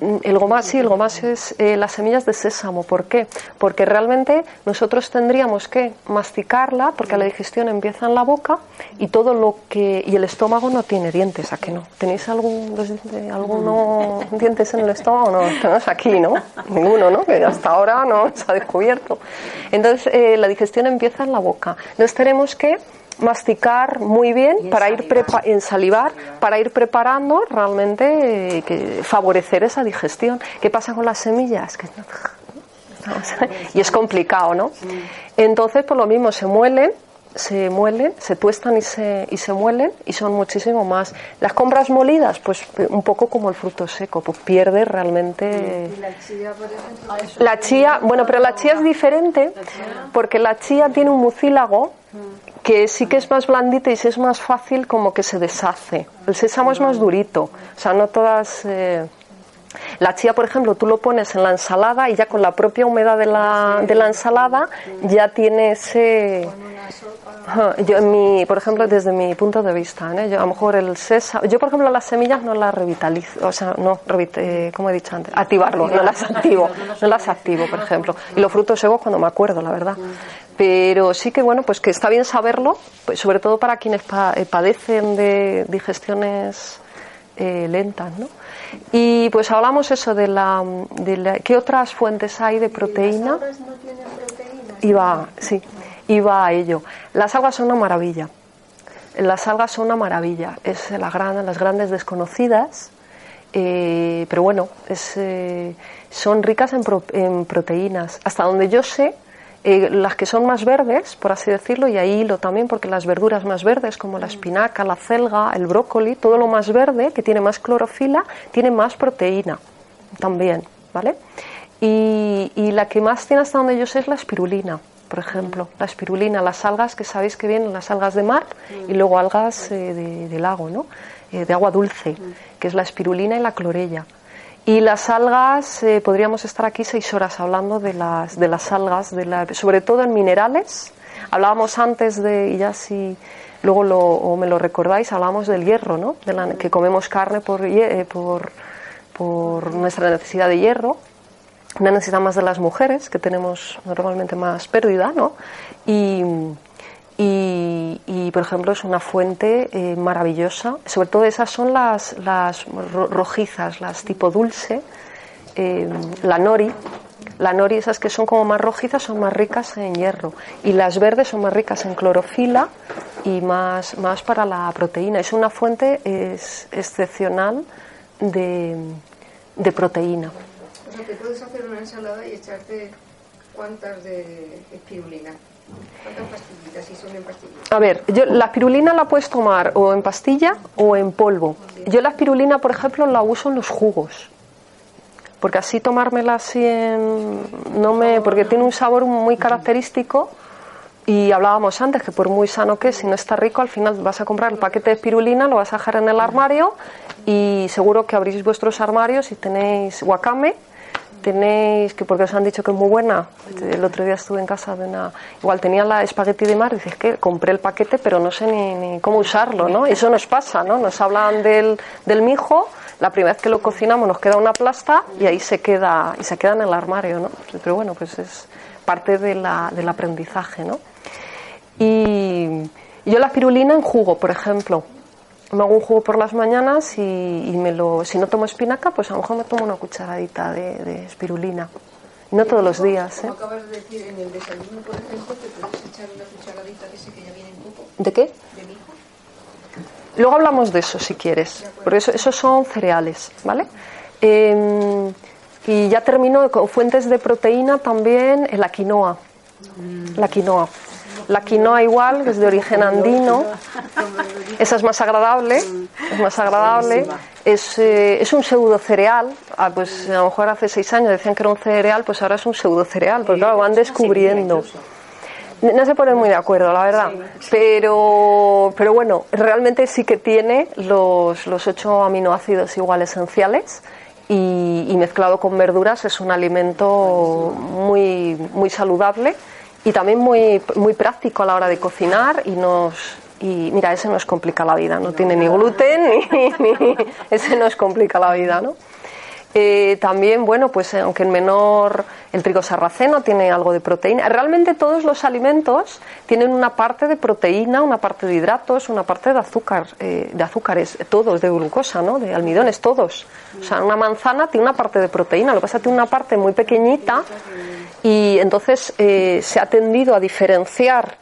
Mm, El gomasio, el gomasio es eh, las semillas de sésamo. ¿Por qué? Porque realmente nosotros tendríamos que masticarla, porque la digestión empieza en la boca y todo lo que y el estómago no tiene dientes, ¿a que no? ¿Tenéis algún los dientes- alguno dientes en el estómago? No, tenemos aquí, ¿no? Ninguno, ¿no? Que hasta ahora no *laughs* se ha descubierto. Entonces eh, la digestión empieza en la boca. Entonces tenemos que masticar muy bien para ir prepa- en salivar para ir preparando realmente eh, que favorecer esa digestión. ¿Qué pasa con las semillas? Que no- y es complicado, ¿no? Entonces, por lo mismo, se muelen, se muelen, se tuestan y se, y se muelen y son muchísimo más. Las compras molidas, pues un poco como el fruto seco, pues pierde realmente... Y la chía, por ejemplo, La chía, bueno, pero la chía es diferente porque la chía tiene un mucílago que sí que es más blandita y sí es más fácil como que se deshace. El sésamo es más durito, o sea, no todas... eh, La chía, por ejemplo, tú lo pones en la ensalada y ya con la propia humedad de la, de la ensalada ya tiene ese... Yo, en mi, por ejemplo, desde mi punto de vista, ¿eh? yo, a lo mejor el sésamo, yo por ejemplo las semillas no las revitalizo, o sea, no, revit- eh, como he dicho antes, activarlo, no las activo, *laughs* no las activo, por ejemplo. Y los frutos secos cuando me acuerdo, la verdad. Pero sí que bueno, pues que está bien saberlo, pues sobre todo para quienes pa- eh, padecen de digestiones eh, lentas, ¿no? Y pues hablamos eso de la, de la, ¿qué otras fuentes hay de proteína? las algas no tienen proteínas. Iba, sí, iba a ello. Las algas son una maravilla. Las algas son una maravilla. Es la gran, las grandes desconocidas, eh, pero bueno, es, eh, son ricas en, pro- en proteínas. Hasta donde yo sé, eh, las que son más verdes, por así decirlo, y ahí hilo también, porque las verduras más verdes, como la espinaca, la celga, el brócoli, todo lo más verde, que tiene más clorofila, tiene más proteína también, ¿vale? Y, y la que más tiene hasta donde yo sé es la espirulina, por ejemplo. La espirulina, las algas que sabéis que vienen, las algas de mar y luego algas eh, de, lago, ¿no? Eh, de agua dulce, que es la espirulina y la clorella. Y las algas, eh, podríamos estar aquí seis horas hablando de las, de las algas, de la, sobre todo en minerales. Hablábamos antes de, y ya si luego lo, me lo recordáis, hablábamos del hierro, ¿no? Que comemos carne por, eh, por, por nuestra necesidad de hierro una necesidad más de las mujeres, que tenemos normalmente más pérdida, ¿no? Y, y, por ejemplo, es una fuente eh, maravillosa. Sobre todo esas son las, las ro- rojizas, las tipo dulce, eh, la nori. La nori, esas que son como más rojizas, son más ricas en hierro. Y las verdes son más ricas en clorofila y más, más para la proteína. Es una fuente es, excepcional de, de proteína. O sea, que puedes hacer una ensalada y echarte cuántas de espirulina. ¿Cuántas pastillitas? Si son en pastillitas. A ver, yo la espirulina la puedes tomar o en pastilla o en polvo. Yo la espirulina, por ejemplo, la uso en los jugos. Porque así tomármela así en... No me, porque tiene un sabor muy característico Y hablábamos antes que por muy sano que es, si no está rico, al final vas a comprar el paquete de espirulina, lo vas a dejar en el armario y seguro que abrís vuestros armarios y tenéis wakame, tenéis, que porque os han dicho que es muy buena, el otro día estuve en casa de una, igual tenía la espagueti de mar, y dices que compré el paquete pero no sé ni, ni cómo usarlo, ¿no? Eso nos pasa, ¿no? Nos hablan del, del mijo, la primera vez que lo cocinamos nos queda una plasta y ahí se queda, y se queda en el armario, ¿no? Pero bueno, pues es parte de la, del aprendizaje, ¿no? Y yo la espirulina en jugo, por ejemplo. Me hago un jugo por las mañanas y, y me lo, si no tomo espinaca, pues a lo mejor me tomo una cucharadita de, de espirulina. No todos los días, ¿eh? Como acabas de decir, en el desayuno, por ejemplo, te puedes echar una cucharadita de ese que ya viene en poco, ¿De qué? de mijo. Luego hablamos de eso si quieres, porque eso, esos son cereales, ¿vale? Eh, y ya termino con fuentes de proteína también en la quinoa. La quinoa. La quinoa igual, que es de origen andino. Esa es más agradable, es más agradable. Es, eh, es un pseudo cereal. Ah, pues a lo mejor hace seis años decían que era un cereal, pues ahora es un pseudo cereal, porque claro, van descubriendo. No se ponen muy de acuerdo, la verdad. Pero, pero bueno, realmente sí que tiene los, los ocho aminoácidos igual esenciales y, y mezclado con verduras es un alimento muy, muy saludable y también muy, muy práctico a la hora de cocinar y nos... Y mira, ese nos complica la vida, no tiene ni gluten ni, ni- ese nos complica la vida, ¿no? Eh, también, bueno, pues eh, aunque en menor el trigo sarraceno tiene algo de proteína. Realmente todos los alimentos tienen una parte de proteína, una parte de hidratos, una parte de azúcar, eh, de azúcares, todos, de glucosa, ¿no? De almidones, todos. O sea, una manzana tiene una parte de proteína, lo que pasa tiene una parte muy pequeñita y entonces eh, se ha tendido a diferenciar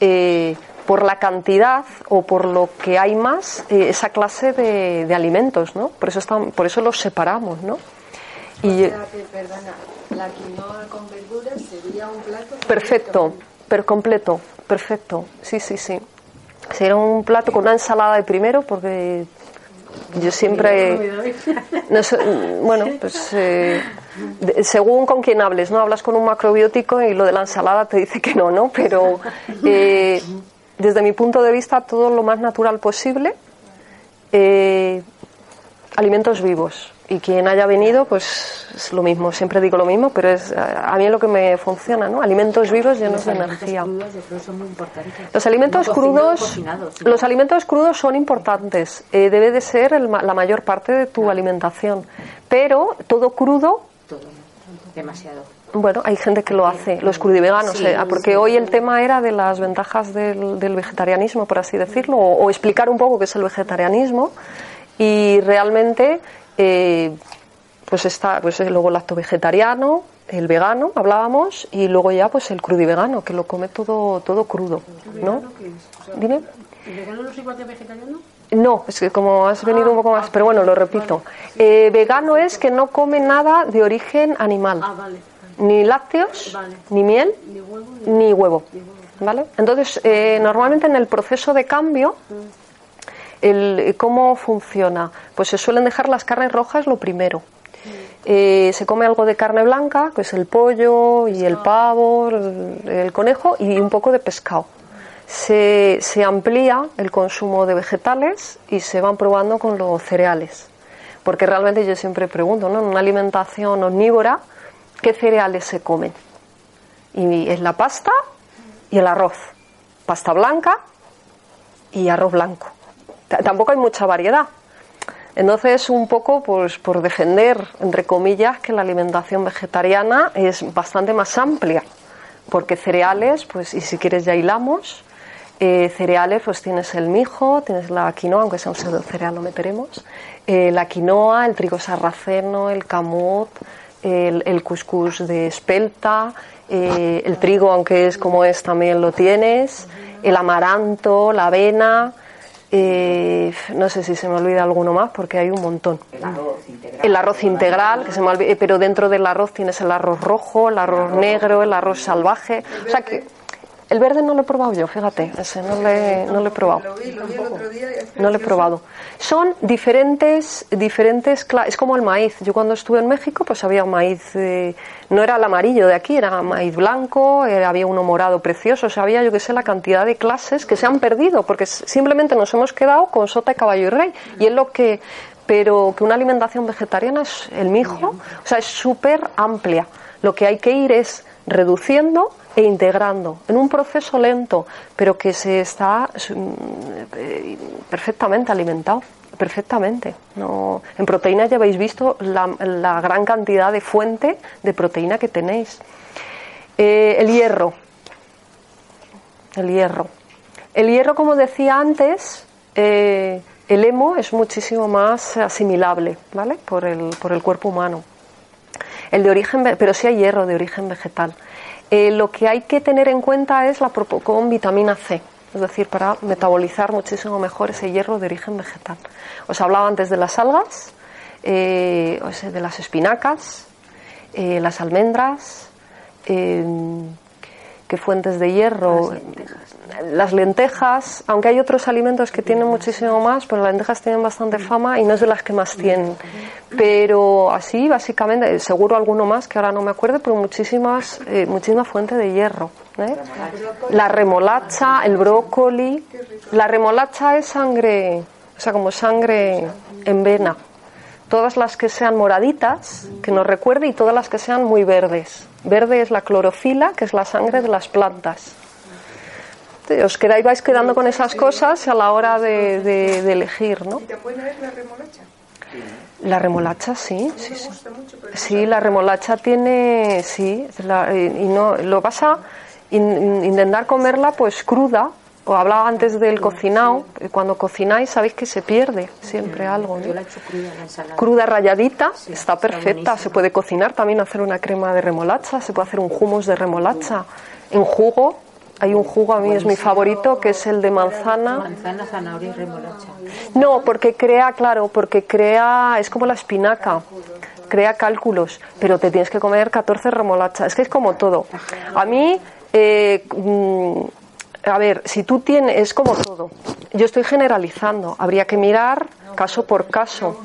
eh, por la cantidad o por lo que hay más eh, esa clase de, de alimentos, ¿no? Por eso están, por eso los separamos, ¿no? Y O sea que, perdona, la quinoa con verduras sería un plato perfecto, per completo, perfecto, sí, sí, sí. Sería un plato con una ensalada de primero porque yo siempre *laughs* no sé, bueno pues eh, de- según con quién hables no hablas con un macrobiótico y lo de la ensalada te dice que no no pero eh, desde mi punto de vista todo lo más natural posible eh, alimentos vivos y quien haya venido pues es lo mismo siempre digo lo mismo pero es a mí es lo que me funciona no alimentos vivos llenos de energía Crudos, yo creo que son muy importantes. los alimentos No crudos, cocinados, sí. los alimentos crudos son importantes. Eh, debe de ser el la mayor parte de tu alimentación. Pero todo crudo, Todo, demasiado. bueno, hay gente que lo hace, los crudiveganos, Sí, eh, ah, porque hoy el tema era de las ventajas del, del vegetarianismo, por así decirlo, o, o explicar un poco qué es el vegetarianismo. Y realmente, eh, pues está, pues eh, luego el lacto vegetariano, el vegano, hablábamos, y luego ya pues el crudivegano, que lo come todo, todo crudo, ¿no? Dime. ¿El vegano no es igual que vegetariano? No, es que como has venido un poco más, pero bueno, lo repito. Eh, vegano es que no come nada de origen animal, Ah, vale. ni lácteos, ni miel, Ni huevo, ni... ni huevo. ¿Vale? Entonces, eh, normalmente en el proceso de cambio, el, ¿cómo funciona? Pues se suelen dejar las carnes rojas lo primero. Eh, se come algo de carne blanca, que es el pollo y el pavo, el, el conejo y un poco de pescado. Se, se amplía el consumo de vegetales y se van probando con los cereales. Porque realmente yo siempre pregunto, ¿no? En una alimentación omnívora, ¿qué cereales se comen? Y es la pasta y el arroz. Pasta blanca y arroz blanco. Tampoco hay mucha variedad. Entonces, un poco pues, por defender, entre comillas, que la alimentación vegetariana es bastante más amplia. Porque cereales, pues, y si quieres ya hilamos, eh, cereales, pues tienes el mijo, tienes la quinoa, aunque sea un cereal, lo meteremos, eh, la quinoa, el trigo sarraceno, el camut, el, el cuscús de espelta, eh, el trigo, aunque es como es, también lo tienes, el amaranto, la avena, eh, no sé si se me olvida alguno más porque hay un montón. El arroz integral. El arroz integral, que se me olvida, pero dentro del arroz tienes el arroz rojo, el arroz negro, el arroz salvaje. O sea que El verde no lo he probado yo, fíjate, ese no, le, no he probado. Lo vi, lo vi el otro día. y es No lo he probado. Son diferentes, diferentes, es como el maíz. Yo cuando estuve en México, pues había un maíz, eh, no era el amarillo de aquí, era maíz blanco, eh, había uno morado precioso, o sea, había, yo que sé, la cantidad de clases que se han perdido, porque simplemente nos hemos quedado con sota, caballo y rey. Y es lo que, pero que una alimentación vegetariana es el mijo, o sea, es súper amplia. Lo que hay que ir es reduciendo e integrando en un proceso lento, pero que se está mm, eh, perfectamente alimentado, perfectamente. No, en proteínas ya habéis visto la, la gran cantidad de fuente de proteína que tenéis. Eh, el hierro, el hierro. El hierro, como decía antes, eh, el hemo es muchísimo más asimilable, ¿vale? Por el, por el cuerpo humano. El de origen, pero sí hay hierro de origen vegetal. Eh, lo que hay que tener en cuenta es la con vitamina C, es decir, para metabolizar muchísimo mejor ese hierro de origen vegetal. Os hablaba antes de las algas, eh, de las espinacas, eh, las almendras, qué fuentes de hierro, las lentejas, aunque hay otros alimentos que tienen muchísimo más, pero las lentejas tienen bastante fama y no es de las que más tienen. Pero así, básicamente, seguro alguno más que ahora no me acuerdo, pero muchísimas, eh, muchísima fuente de hierro. ¿eh? La remolacha, el brócoli. La remolacha es sangre, o sea, como sangre en vena. Todas las que sean moraditas, que nos recuerde, y todas las que sean muy verdes. Verde es la clorofila, que es la sangre de las plantas. Os quedáis, vais quedando con esas cosas a la hora de, de- de elegir, ¿no? ¿Y te buena es la remolacha? La remolacha, sí, sí, sí. Sí, la remolacha tiene, sí, la- y no, lo vas a in- in- intentar comerla pues cruda, o hablaba antes del cocinado, eh, cuando cocináis sabéis que se pierde siempre algo, ¿no? Yo la he hecho cruda la ensalada. cruda rayadita, está está perfecta. Se puede cocinar también, hacer una crema de remolacha, se puede hacer un hummus de remolacha. En jugo, hay un jugo, a mí es mi favorito, que es el de manzana. Manzana, zanahoria y remolacha. No, porque crea, claro, porque crea, es como la espinaca, crea cálculos, pero te tienes que comer 14 remolachas. Es que es como todo. A mí, eh, mm, a ver, si tú tienes, es como todo. Yo estoy generalizando, habría que mirar caso por caso.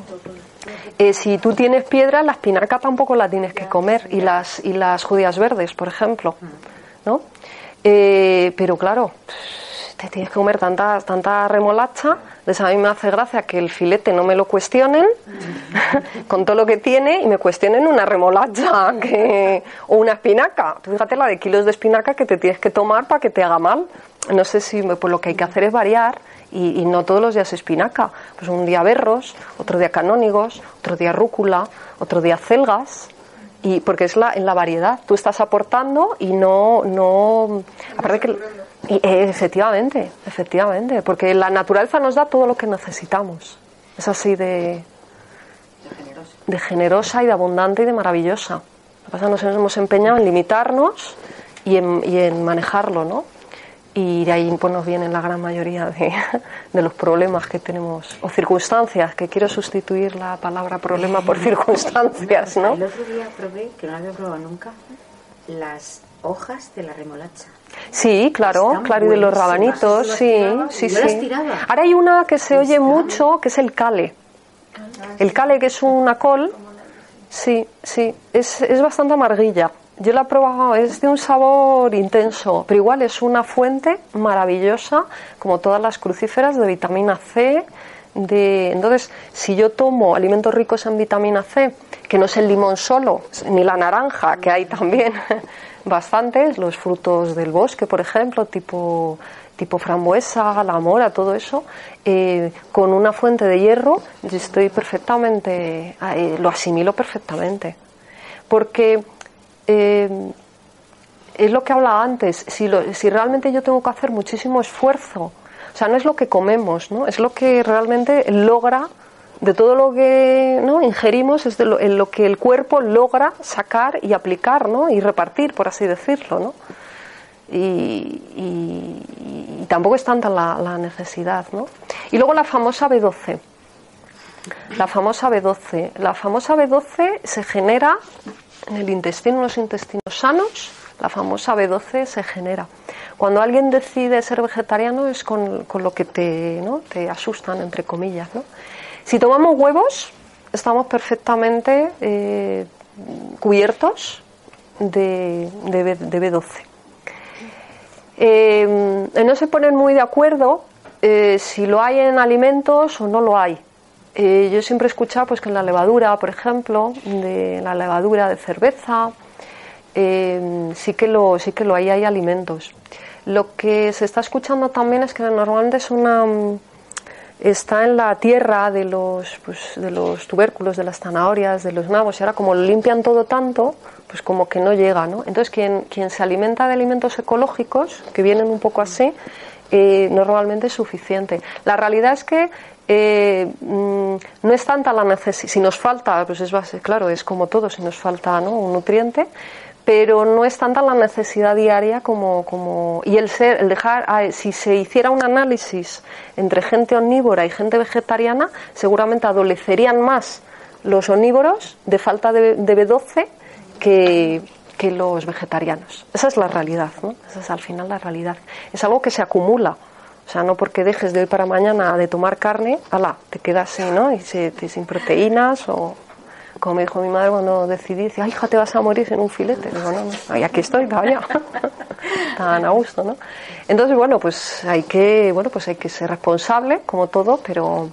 Eh, si tú tienes piedra, la espinaca tampoco la tienes que comer y las y las judías verdes, por ejemplo, ¿no? Eh, pero claro, te tienes que comer tanta tanta remolacha. Entonces a mí me hace gracia que el filete no me lo cuestionen *laughs* con todo lo que tiene y me cuestionen una remolacha *laughs* que, o una espinaca. Tú fíjate la de kilos de espinaca que te tienes que tomar para que te haga mal. No sé si pues lo que hay que hacer es variar y, no todos los días espinaca. Pues un día berros, otro día canónigos, otro día rúcula, otro día celgas. Y porque es la, en la variedad. Tú estás aportando y no. no aparte que, y, eh, efectivamente, efectivamente. Porque la naturaleza nos da todo lo que necesitamos. Es así de, de generosa y de abundante y de maravillosa. Lo que pasa es que nos hemos empeñado en limitarnos y en, y en manejarlo, ¿no? Y de ahí pues, nos vienen la gran mayoría de, *laughs* de los problemas que tenemos, o circunstancias, que quiero sustituir la palabra problema por *laughs* circunstancias, ¿no? El otro día probé, que no había probado nunca, las hojas de la remolacha. Sí, claro, claro, y de los rabanitos, sí, tiraba, sí, sí. Ahora hay una que se oye mucho, que es el cale. El cale, que es una col, sí, sí, es, es bastante amarguilla. Yo la he probado, es de un sabor intenso, pero igual es una fuente maravillosa, como todas las crucíferas, de vitamina C. De... Entonces, si yo tomo alimentos ricos en vitamina C, que no es el limón solo, ni la naranja, que hay también *laughs* bastantes, los frutos del bosque, por ejemplo, tipo, tipo frambuesa, la mora, todo eso, eh, con una fuente de hierro, yo estoy perfectamente, eh, lo asimilo perfectamente. Porque eh, es lo que hablaba antes, si, lo- si realmente yo tengo que hacer muchísimo esfuerzo, o sea, no es lo que comemos, ¿no? es lo que realmente logra, de todo lo que ¿no? ingerimos, es de lo, en lo que el cuerpo logra sacar y aplicar ¿no? y repartir, por así decirlo. ¿no? Y, y- tampoco es tanta la, la necesidad. ¿no? Y luego la famosa B12. La famosa B12. La famosa B12 se genera en el intestino, en los intestinos sanos, la famosa B12 se genera. Cuando alguien decide ser vegetariano es con, con lo que te, ¿no? te asustan, entre comillas. ¿no? Si tomamos huevos, estamos perfectamente eh, cubiertos de, B- de B12. Eh, no se ponen muy de acuerdo eh, si lo hay en alimentos o no lo hay. Yo siempre he escuchado pues, que en la levadura, por ejemplo, de la levadura de cerveza, eh, sí, que lo, sí que lo hay, hay alimentos. Lo que se está escuchando también es que normalmente es una, está en la tierra de los, pues, de los tubérculos, de las zanahorias, de los nabos, y ahora como lo limpian todo tanto, pues como que no llega, ¿no? Entonces quien, quien se alimenta de alimentos ecológicos, que vienen un poco así, eh, normalmente es suficiente. La realidad es que eh, mm, no es tanta la necesidad, si nos falta, pues es base, claro, es como todo, si nos falta ¿no? un nutriente, pero no es tanta la necesidad diaria como, como y el ser, el dejar, ah, si se hiciera un análisis entre gente omnívora y gente vegetariana, seguramente adolecerían más los omnívoros de falta de, de B12 que, que los vegetarianos. Esa es la realidad, ¿no? Esa es al final la realidad. Es algo que se acumula. O sea, no porque dejes de hoy para mañana de tomar carne, ala, te quedas así, ¿no? Y se- te- sin proteínas o como me dijo mi madre cuando decidí, dice, ay, hija, te vas a morir en un filete. Digo, no, no, y aquí estoy, vaya. *laughs* Tan a gusto, ¿no? Entonces, bueno, pues hay que, bueno, pues hay que ser responsable, como todo, pero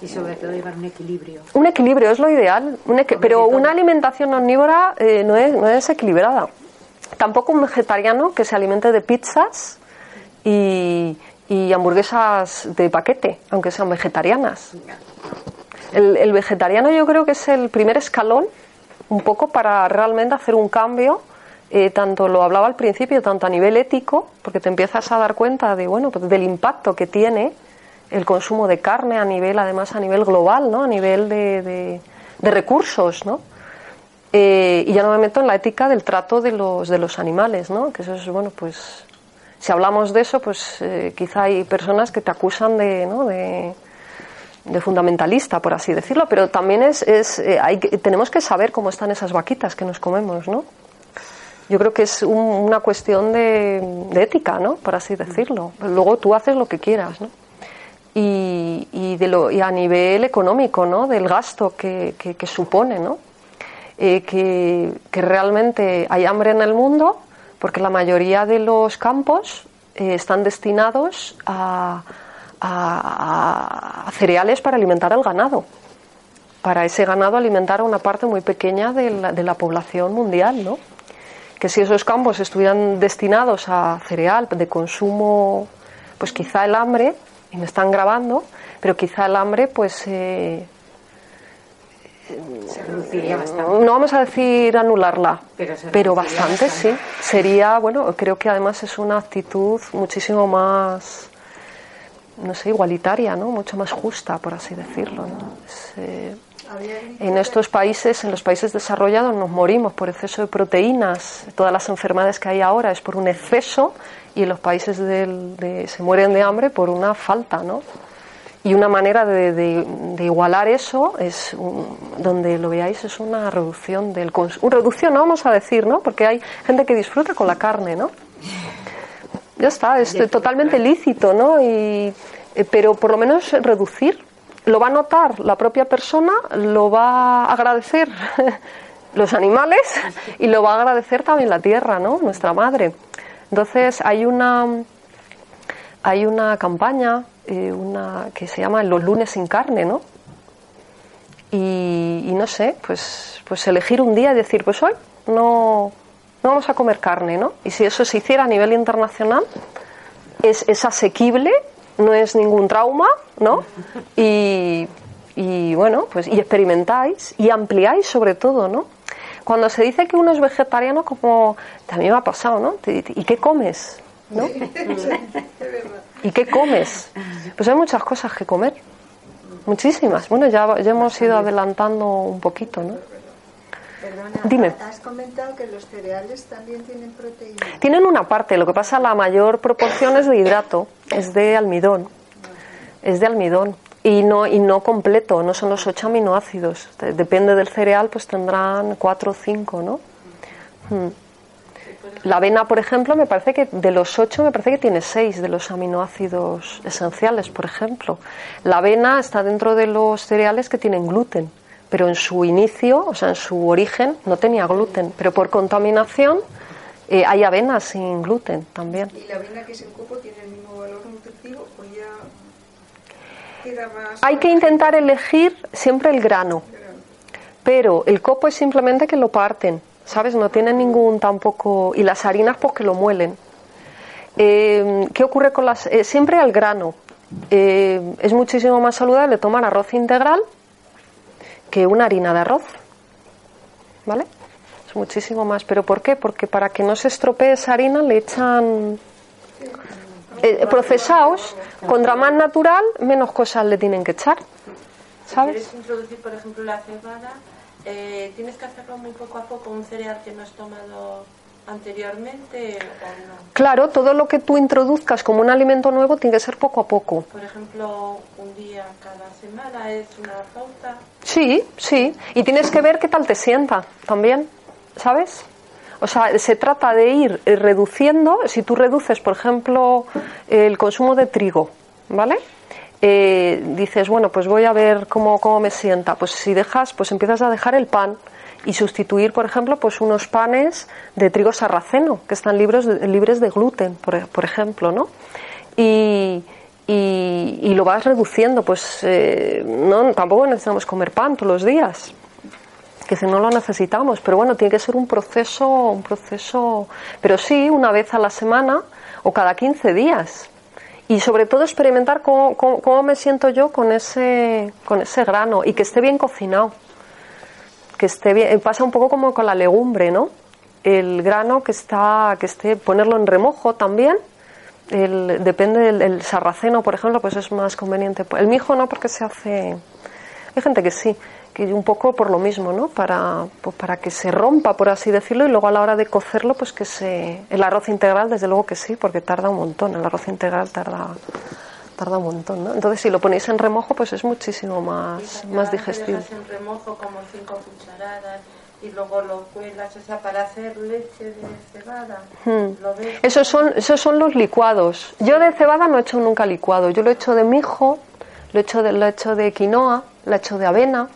Y sobre todo llevar un equilibrio. un equilibrio es lo ideal, un pero una alimentación omnívora eh, no, es, no es equilibrada. Tampoco un vegetariano que se alimente de pizzas y, y hamburguesas de paquete, aunque sean vegetarianas. El, el vegetariano yo creo que es el primer escalón un poco para realmente hacer un cambio, eh, tanto lo hablaba al principio, tanto a nivel ético, porque te empiezas a dar cuenta de bueno pues del impacto que tiene el consumo de carne a nivel, además a nivel global, ¿no? a nivel de, de- recursos, ¿no? Eh, y ya no me meto en la ética del trato de los, de los animales, ¿no? Que eso es, bueno, pues, si hablamos de eso, pues eh, quizá hay personas que te acusan de, ¿no? de, de fundamentalista, por así decirlo, pero también es, es eh, hay tenemos que saber cómo están esas vaquitas que nos comemos, ¿no? Yo creo que es un- una cuestión de, de ética, ¿no? Por así decirlo. Luego tú haces lo que quieras, ¿no? Y, y de lo, y a nivel económico, ¿no? Del gasto que, que- que supone, ¿no? Eh, que, que realmente hay hambre en el mundo porque la mayoría de los campos eh, están destinados a, a- a cereales para alimentar al ganado. Para ese ganado alimentar a una parte muy pequeña de la, de la población mundial, ¿no? Que si esos campos estuvieran destinados a cereal de consumo, pues quizá el hambre, y me están grabando, pero quizá el hambre, pues eh, Se reduciría bastante. no vamos a decir anularla, Pero bastante. sí. Sería, bueno, creo que además es una actitud muchísimo más, no sé, igualitaria, ¿no? Mucho más justa, por así decirlo, eh, en estos países, en los países desarrollados, nos morimos por exceso de proteínas. Todas las enfermedades que hay ahora es por un exceso y en los países del- de- se mueren de hambre por una falta, ¿no? Y una manera de, de- de igualar eso es, un- donde lo veáis, es una reducción del consumo. Reducción, no vamos a decir, ¿no? Porque hay gente que disfruta con la carne, ¿no? Ya está, es totalmente lícito, ¿no? Y, eh, pero por lo menos reducir. Lo va a notar la propia persona, lo va a agradecer *laughs* los animales y lo va a agradecer también la tierra, ¿no? Nuestra madre. Entonces hay una hay una campaña eh, una que se llama Los lunes sin carne, ¿no? Y, y no sé, pues, pues elegir un día y decir, pues hoy no, no vamos a comer carne, ¿no? Y si eso se hiciera a nivel internacional, es, es asequible, no es ningún trauma, ¿no? Y, y bueno, pues y experimentáis y ampliáis sobre todo, ¿no? Cuando se dice que uno es vegetariano, como también me ha pasado, ¿no? ¿Y qué comes? ¿No? *laughs* ¿Y qué comes? Pues hay muchas cosas que comer. Muchísimas. Bueno, ya, ya hemos ido adelantando un poquito, ¿no? Perdona, Dime. has comentado que los cereales también tienen proteína. Tienen una parte, lo que pasa, la mayor proporción es de hidrato, es de almidón. Es de almidón. Y no, y no completo, no son los ocho aminoácidos. De- Depende del cereal, pues tendrán cuatro o cinco, ¿no? Mm. La avena, por ejemplo, me parece que de los ocho, me parece que tiene seis de los aminoácidos esenciales, por ejemplo. La avena está dentro de los cereales que tienen gluten, pero en su inicio, o sea, en su origen, no tenía gluten. Pero por contaminación eh, hay avena sin gluten también. ¿Y la avena que es en copo tiene el mismo valor nutritivo o ya queda más... Hay que intentar elegir siempre el grano, pero el copo es simplemente que lo parten, ¿sabes? No tiene ningún tampoco... Y las harinas pues que lo muelen. Eh, ¿Qué ocurre con las...? eh, siempre al grano. Eh, es muchísimo más saludable tomar arroz integral que una harina de arroz. ¿Vale? Es muchísimo más. ¿Pero por qué? Porque para que no se estropee esa harina le echan eh, procesados, contra más natural, menos cosas le tienen que echar. Si ¿Sabes? quieres introducir, por ejemplo, la cebada, eh, tienes que hacerlo muy poco a poco, un cereal que no has tomado anteriormente o no. Claro, todo lo que tú introduzcas como un alimento nuevo tiene que ser poco a poco. Por ejemplo, un día cada semana es una pauta. Sí, sí. Y tienes que ver qué tal te sienta también, ¿sabes? O sea, se trata de ir reduciendo, si tú reduces, por ejemplo, el consumo de trigo, ¿vale? Eh, dices, bueno, pues voy a ver cómo, cómo me sienta. Pues si dejas, pues empiezas a dejar el pan y sustituir, por ejemplo, pues unos panes de trigo sarraceno, que están libres de, libres de gluten, por, ejemplo, ¿no? Y, y, y lo vas reduciendo, pues eh, no, tampoco necesitamos comer pan todos los días, que si no lo necesitamos, pero bueno, tiene que ser un proceso, un proceso, pero sí, una vez a la semana o cada 15 días. Y sobre todo experimentar cómo, cómo, cómo me siento yo con ese, con ese grano y que esté bien cocinado. Que esté bien, pasa un poco como con la legumbre, ¿no? El grano que está, que esté, ponerlo en remojo también. El, depende del el sarraceno, por ejemplo, pues es más conveniente. El mijo no, porque se hace. Hay gente que sí, que un poco por lo mismo, ¿no? Para, pues para que se rompa, por así decirlo, y luego a la hora de cocerlo, pues que se. El arroz integral, desde luego que sí, porque tarda un montón. El arroz integral tarda tarda un montón, ¿no? Entonces, si lo ponéis en remojo, pues es muchísimo más, más digestivo. en remojo como cinco cucharadas y luego lo cuelas, o sea, para hacer leche de cebada. Hmm. Esos son, esos son los licuados. Yo de cebada no he hecho nunca licuado. Yo lo he hecho de mijo, lo he hecho de, lo he hecho de quinoa, lo he hecho de avena.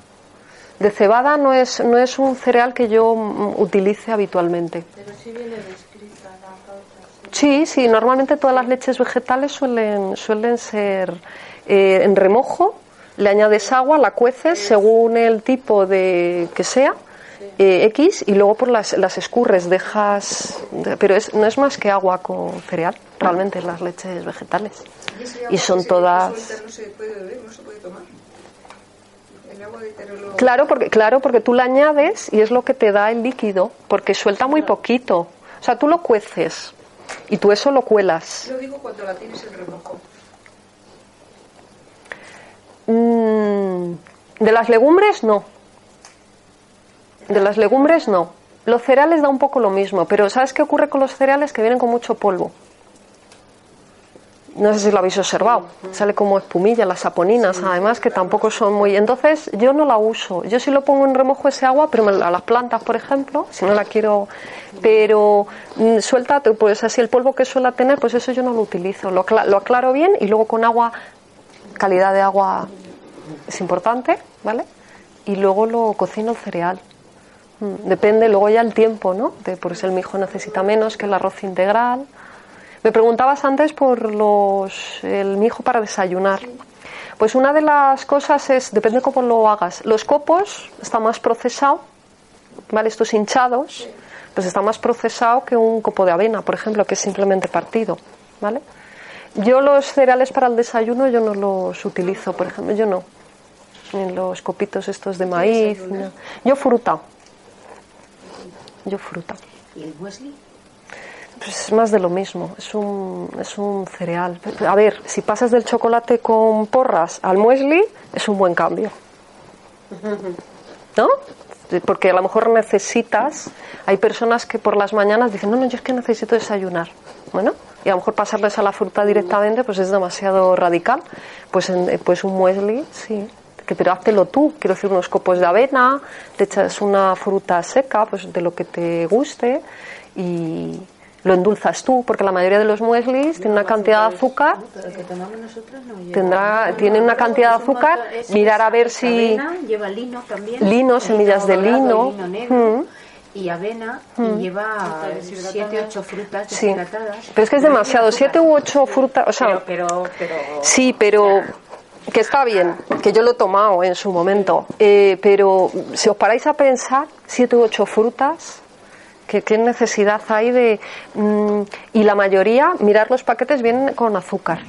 De cebada no es, no es un cereal que yo mm, utilice habitualmente. Pero sí viene pauta. Sí. Sí, normalmente todas las leches vegetales suelen, suelen ser eh, en remojo, le añades agua, la cueces según el tipo de que sea, eh, X, y luego por las, las escurres, dejas, de- pero es, no es más que agua con cereal, realmente las leches vegetales. Y son todas- suelta No se puede beber, no se puede tomar. El agua de terolo... Claro, porque, claro, porque tú la añades y es lo que te da el líquido, porque suelta muy poquito. O sea, tú lo cueces y tú eso lo cuelas. Lo digo cuando la tienes en remojo. Mm, de las legumbres no. De las legumbres no. Los cereales da un poco lo mismo, pero ¿sabes qué ocurre con los cereales? Que vienen con mucho polvo. No sé si lo habéis observado. Sale como espumilla, las saponinas, además, que tampoco son muy. Entonces, yo no la uso. Yo sí lo pongo en remojo ese agua, pero a las plantas, por ejemplo, si no la quiero. Pero mm, suelta, pues así el polvo que suele tener, pues eso yo no lo utilizo. Lo, acla- lo aclaro bien y luego con agua, calidad de agua es importante, ¿vale? Y luego lo cocino el cereal. Mm, Depende luego ya el tiempo, ¿no? De, pues el mijo necesita menos que el arroz integral. Me preguntabas antes por los el mijo para desayunar. Pues una de las cosas es, depende cómo lo hagas. Los copos está más procesado, ¿vale? Estos hinchados, pues está más procesado que un copo de avena, por ejemplo, que es simplemente partido, ¿vale? Yo los cereales para el desayuno yo no los utilizo, por ejemplo, yo no. Ni los copitos estos de maíz. no. Yo fruta. Yo fruta. ¿Y el muesli? Pues es más de lo mismo, es un, es un cereal. A ver, si pasas del chocolate con porras al muesli, es un buen cambio. ¿No? Porque a lo mejor necesitas, hay personas que por las mañanas dicen, no, no, yo es que necesito desayunar. Bueno, y a lo mejor pasarles a la fruta directamente, pues es demasiado radical. Pues, en- pues un muesli, sí. Que, pero háztelo tú, quiero decir, unos copos de avena, le echas una fruta seca, pues de lo que te guste, y lo endulzas tú, porque la mayoría de los mueslis tienen una cantidad de azúcar, el que tomamos nosotros no lleva. tendrá, tiene una cantidad de azúcar, mirar a ver si lleva lino también. Lino, semillas de lino. Mm. Y avena, y lleva siete, ocho frutas sí. deshidratadas. Pero es que es demasiado, siete u ocho frutas, o sea, Pero, pero, pero Sí, pero que está bien, que yo lo he tomado en su momento. Eh, pero si os paráis a pensar, siete u ocho frutas, que qué necesidad hay de... mm, y la mayoría, mirar los paquetes vienen con azúcar.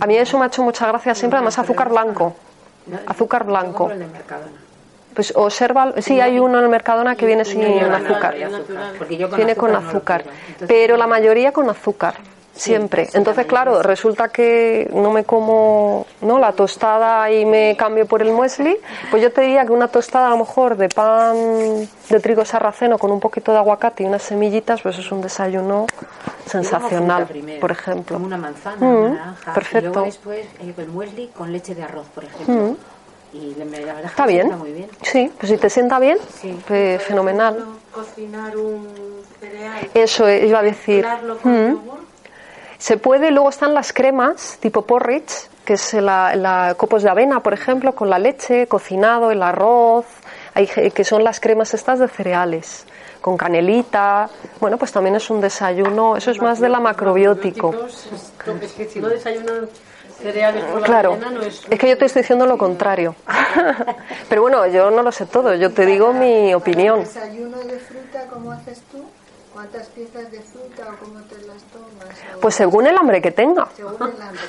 A mí eso me ha hecho mucha gracia siempre, además azúcar blanco. Azúcar blanco. Pues observa, sí hay uno en el Mercadona que viene sin azúcar. Viene con azúcar, pero la mayoría con azúcar, siempre. sí, Entonces, la claro, resulta que no me como no la tostada y me cambio por el muesli, pues yo te diría que una tostada a lo mejor de pan de trigo sarraceno con un poquito de aguacate y unas semillitas, pues es un desayuno sensacional, primero, por ejemplo. Como una manzana, Mm, una naranja. perfecto. Y luego después eh, el muesli con leche de arroz, por ejemplo. Y le- me- la verdad que Está bien. sienta muy bien. Sí, pues si te sienta bien, Sí. pues fenomenal. Cocinar un cereal, Eso iba a decir. con Mm. yogur, Se puede, luego están las cremas tipo porridge, que es la, la- copos de avena, por ejemplo, con la leche, cocinado, el arroz, hay, ge- que son las cremas estas de cereales, con canelita. Bueno, pues también es un desayuno, eso es más de la macrobiótico. Es que si no desayunan cereales por la Claro, mañana no es... es que yo te estoy diciendo lo contrario. *laughs* Pero bueno, yo no lo sé todo, yo te digo mi opinión. ¿Desayuno de fruta cómo haces tú? ¿Cuántas piezas de fruta o cómo te las tomas? O Pues según el hambre que tenga. según el hambre.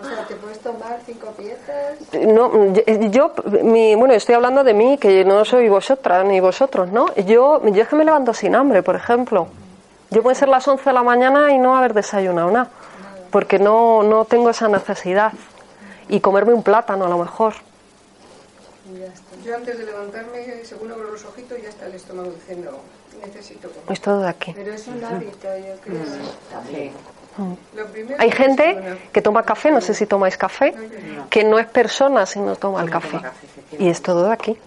O sea, ¿te puedes tomar cinco piezas? No, yo, yo- mi, bueno, estoy hablando de mí, que no soy vosotras ni vosotros, ¿no? Yo, yo es que me levanto sin hambre, por ejemplo. Yo puede ser las 11 de la mañana y no haber desayunado nada, porque no, no tengo esa necesidad. Y comerme un plátano a lo mejor. Yo antes de levantarme, según abro los ojitos, ya está el estómago diciendo, necesito comer. Es todo de aquí. Pero es un hábito, yo creo. Sí. Lo primero Hay gente que toma café, no sé si tomáis café, que no es persona si no toma el café. Y es todo de aquí.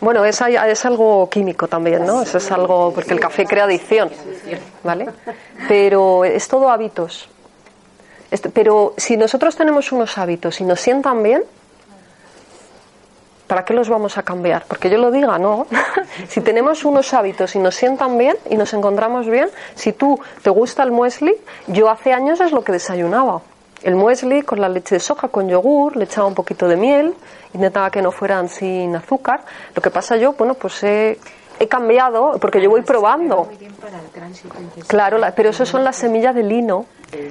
Bueno, es, es algo químico también, ¿no? Eso es algo, porque el café crea adicción, ¿vale? Pero es todo hábitos. Este- Pero si nosotros tenemos unos hábitos y nos sientan bien, ¿para qué los vamos a cambiar? Porque yo lo diga, no. *laughs* si tenemos unos hábitos y nos sientan bien y nos encontramos bien, si tú te gusta el muesli, yo hace años es lo que desayunaba. El muesli con la leche de soja, con yogur, le echaba un poquito de miel, intentaba que no fueran sin azúcar. Lo que pasa yo, bueno, pues he, he cambiado porque yo voy probando. Claro, la- pero eso son las semillas de lino,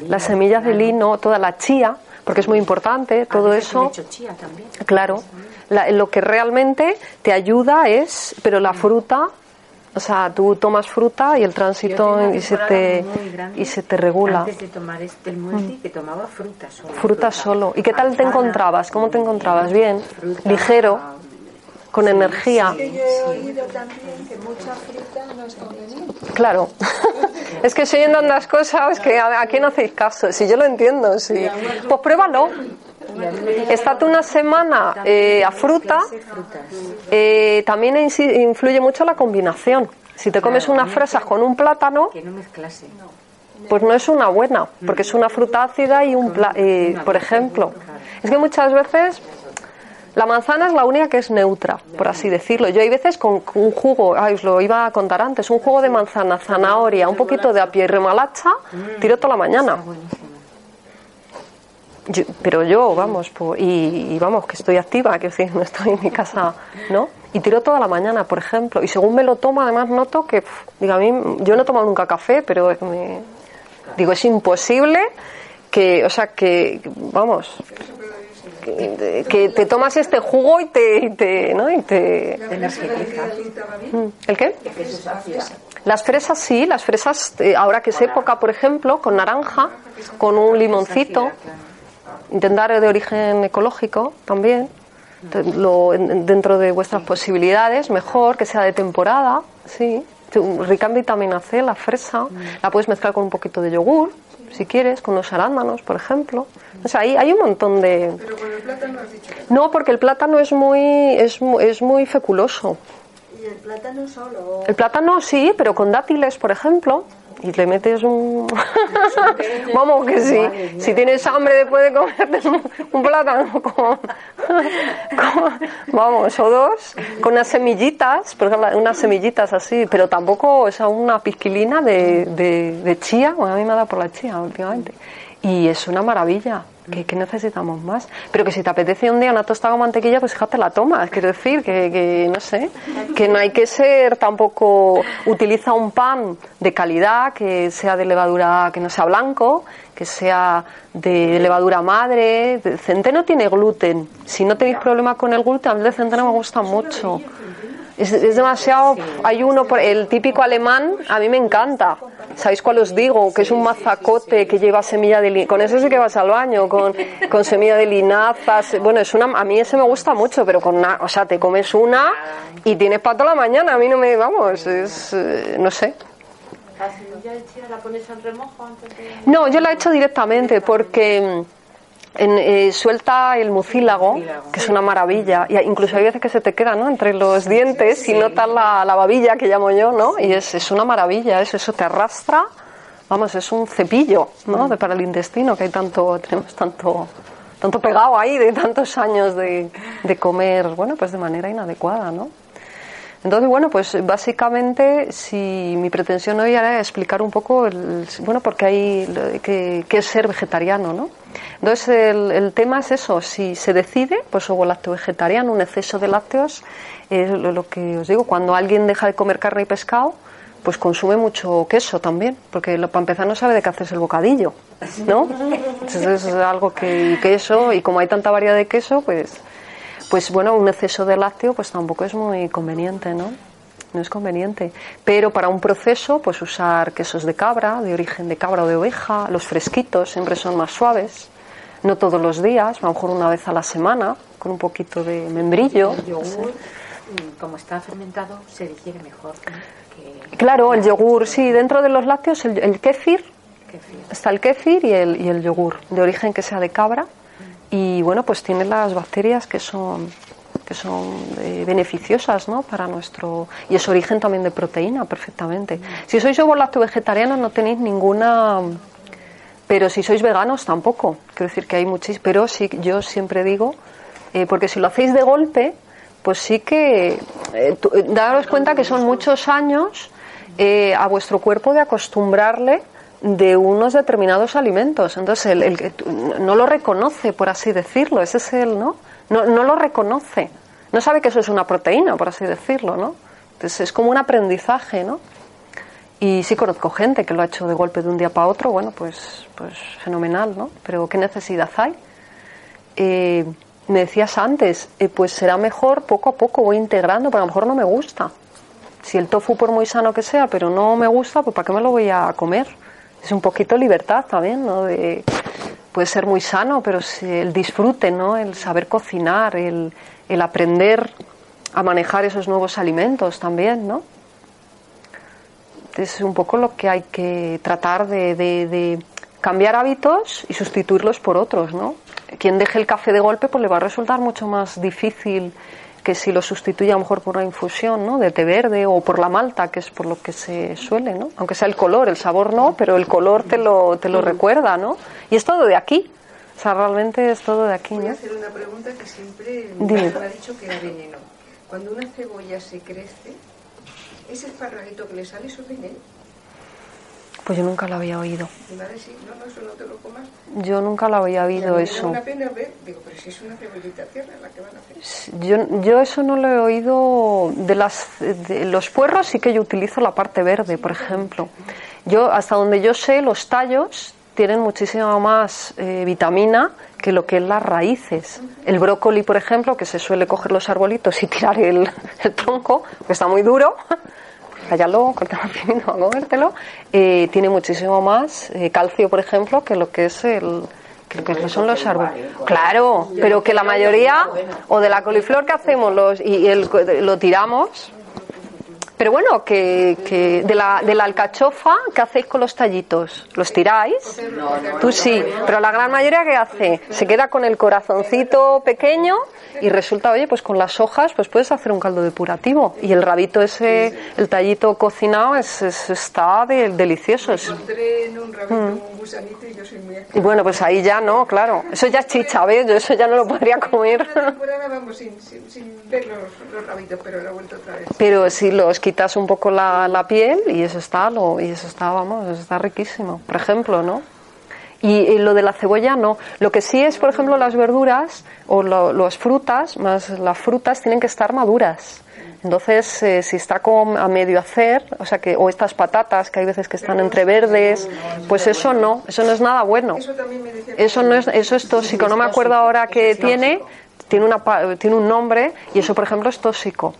las semillas de lino, toda la chía, porque es muy importante, A todo veces eso. chía también. Claro, la- lo que realmente te ayuda es, pero la fruta, o sea, tú tomas fruta y el tránsito y se te y se te regula. Antes de tomar este el muesli, que tomaba fruta solo. Fruta solo. ¿Y qué tal te encontrabas? ¿Cómo te encontrabas? Bien, fruta, ligero, con energía. Que yo he oído también que mucha fruta no es conveniente. Claro. *laughs* es que estoy oyendo tantas cosas que a, a qué no hacéis caso. Si yo lo entiendo, sí. Pues pruébalo. Estate una semana eh, a fruta. Eh, también influye mucho la combinación. Si te comes unas fresas con un plátano, Que no mezclase. pues no es una buena, porque es una fruta ácida y un pla- eh, por ejemplo. Es que muchas veces la manzana es la única que es neutra, por así decirlo. Yo hay veces con un jugo, ay, os lo iba a contar antes, un jugo de manzana, zanahoria, un poquito de apio y remolacha, tiro toda la mañana. Yo- pero yo, vamos, y, y vamos, que estoy activa, que decir, no estoy en mi casa, ¿no? Y tiro toda la mañana, por ejemplo. Y según me lo tomo, además noto que, pf, digo, a mí, yo no he tomado nunca café, pero me- digo, es imposible que, o sea, que, vamos, que, te tomas este jugo y te, y te ¿no? Y te, energetiza. ¿El qué? Las fresas sí, las fresas, eh, ahora que es época, por ejemplo, con naranja, con un limoncito, intentar de origen ecológico también, lo- en- en- dentro de vuestras posibilidades, mejor que sea de temporada, sí, rica en vitamina C, la fresa, la puedes mezclar con un poquito de yogur, si quieres, con unos arándanos, por ejemplo. O sea, hay, hay un montón de... Pero con el plátano has dicho No, porque el plátano es muy, es, es muy feculoso. Y el, plátano solo. El plátano sí, pero con dátiles, por ejemplo, y le metes un... *laughs* Vamos, que sí. Si tienes hambre después de comerte un, un plátano *laughs* con, con- Vamos, o dos, con unas semillitas, por ejemplo, unas semillitas así, pero tampoco, o sea, una pizquilina de, de, de chía, bueno, a mí me ha dado por la chía últimamente. Y es una maravilla. ¿Qué, qué necesitamos más? Pero que si te apetece un día una tostada con mantequilla, pues fíjate la tomas. Quiero decir que, que, no sé, que no hay que ser tampoco. Utiliza un pan de calidad, que sea de levadura, que no sea blanco, que sea de levadura madre. Centeno tiene gluten. Si no tenéis problema con el gluten, a mí el centeno me gusta mucho. Es, es demasiado. Hay uno, por, el típico alemán, a mí me encanta. ¿Sabéis cuál os digo? Que es un mazacote que lleva semilla de linaza. Con eso sí que vas al baño, con, con semilla de linaza. se- Bueno, es una, a mí ese me gusta mucho, pero con una, o sea, te comes una y tienes para toda la mañana. A mí no me, vamos, es, eh, no sé. La semilla de chía la pones en remojo antes de... No, yo la he hecho directamente porque en, eh, suelta el mucílago, que es una maravilla. Y incluso hay veces que se te queda ¿no? entre los dientes y notas la, la babilla que llamo yo, ¿no? Y es, es una maravilla, eso, eso te arrastra. Vamos, es un cepillo, ¿no? De, para el intestino, que hay tanto, tenemos tanto, tanto pegado ahí de tantos años de, de comer, bueno, pues de manera inadecuada, ¿no? Entonces, bueno, pues básicamente si mi pretensión hoy era explicar un poco, el, bueno, porque hay que, que es ser vegetariano, ¿no? Entonces el, el tema es eso, si se decide, pues ovo lácteo vegetariano, un exceso de lácteos, es lo, que os digo, cuando alguien deja de comer carne y pescado, pues consume mucho queso también, porque lo, para empezar no sabe de qué hacerse el bocadillo, ¿no? Entonces es algo que queso, y como hay tanta variedad de queso, pues pues bueno, un exceso de lácteo pues tampoco es muy conveniente, ¿no? No es conveniente. Pero para un proceso, pues usar quesos de cabra, de origen de cabra o de oveja, los fresquitos siempre son más suaves, no todos los días, a lo mejor una vez a la semana, con un poquito de membrillo. El yogur, mm, como está fermentado, se digiere mejor que Claro, el yogur, sí, dentro de los lácteos, el, el kéfir, kefir. está el kéfir y el, y el yogur, de origen que sea de cabra. Y bueno, pues tiene las bacterias que son que son eh, beneficiosas ¿no? para nuestro y es origen también de proteína perfectamente si sois ovo lácteo vegetarianos no tenéis ninguna pero si sois veganos tampoco quiero decir que hay muchísimos pero sí yo siempre digo eh, porque si lo hacéis de golpe pues sí que eh, eh, daros cuenta que son muchos años eh, a vuestro cuerpo de acostumbrarle de unos determinados alimentos. Entonces, el, el no lo reconoce, por así decirlo. Ese es el, ¿no? ¿No? No lo reconoce. No sabe que eso es una proteína, por así decirlo, ¿no? Entonces, es como un aprendizaje, ¿no? Y sí conozco gente que lo ha hecho de golpe de un día para otro, bueno, pues, pues fenomenal, ¿no? Pero ¿qué necesidad hay? Eh, me decías antes, eh, pues será mejor poco a poco, voy integrando, pero a lo mejor no me gusta. Si el tofu, por muy sano que sea, pero no me gusta, pues ¿para qué me lo voy a comer? Es un poquito libertad también, ¿no? De, puede ser muy sano, pero el disfrute, ¿no? El saber cocinar, el, el aprender a manejar esos nuevos alimentos también, ¿no? Es un poco lo que hay que tratar de, de- de cambiar hábitos y sustituirlos por otros, ¿no? Quien deje el café de golpe, pues le va a resultar mucho más difícil que si lo sustituye a lo mejor por una infusión, ¿no? De té verde o por la malta, que es por lo que se suele, ¿no? Aunque sea el color, el sabor no, pero el color te lo, te lo recuerda, ¿no? Y es todo de aquí. O sea, realmente es todo de aquí, Voy a ¿no? hacer una pregunta que siempre Dime. me ha dicho que era veneno. Cuando una cebolla se crece, ese esparraguito que le sale, ¿eso es veneno? Pues yo nunca lo había oído. Mi madre sí, no, no, eso no te lo comas. Yo nunca lo había oído eso. una pena ver, digo, pero si es una cebollita tierna la que van a hacer. Yo, yo eso no lo he oído de las de los puerros sí que yo utilizo la parte verde por ejemplo yo hasta donde yo sé los tallos tienen muchísima más eh, vitamina que lo que es las raíces el brócoli por ejemplo que se suele coger los arbolitos y tirar el, el tronco que está muy duro cállalo, cortalo *laughs* a comértelo, eh, tiene muchísimo más eh, calcio, por ejemplo, que lo que es el lo que son los árboles. Claro, pero que la mayoría, o de la coliflor que hacemos los y el, lo tiramos, Pero bueno, que, que de, la, de la alcachofa, ¿qué hacéis con los tallitos? ¿Los tiráis? Tú sí, pero la gran mayoría ¿qué hace? Se queda con el corazoncito pequeño y resulta, oye, pues con las hojas pues puedes hacer un caldo depurativo. Y el rabito ese, el tallito cocinado, es, es- está de- delicioso. es- Mm. y bueno, pues ahí ya no, claro. Eso ya es chicha, ¿ves? Yo eso ya no lo podría comer. Pero si los quitas un poco la, la piel y eso está, lo, y eso está, vamos, eso está riquísimo, por ejemplo, ¿no? Y, y lo de la cebolla no. Lo que sí es, por ejemplo, las verduras o lo- las frutas, más las frutas tienen que estar maduras. Entonces, eh, si está como a medio hacer, o sea que, o estas patatas que hay veces que están entre verdes, pues eso no, eso no es nada bueno. Eso no es, eso es tóxico. No me acuerdo ahora qué tiene, tiene una, tiene un nombre y eso, por ejemplo, es tóxico.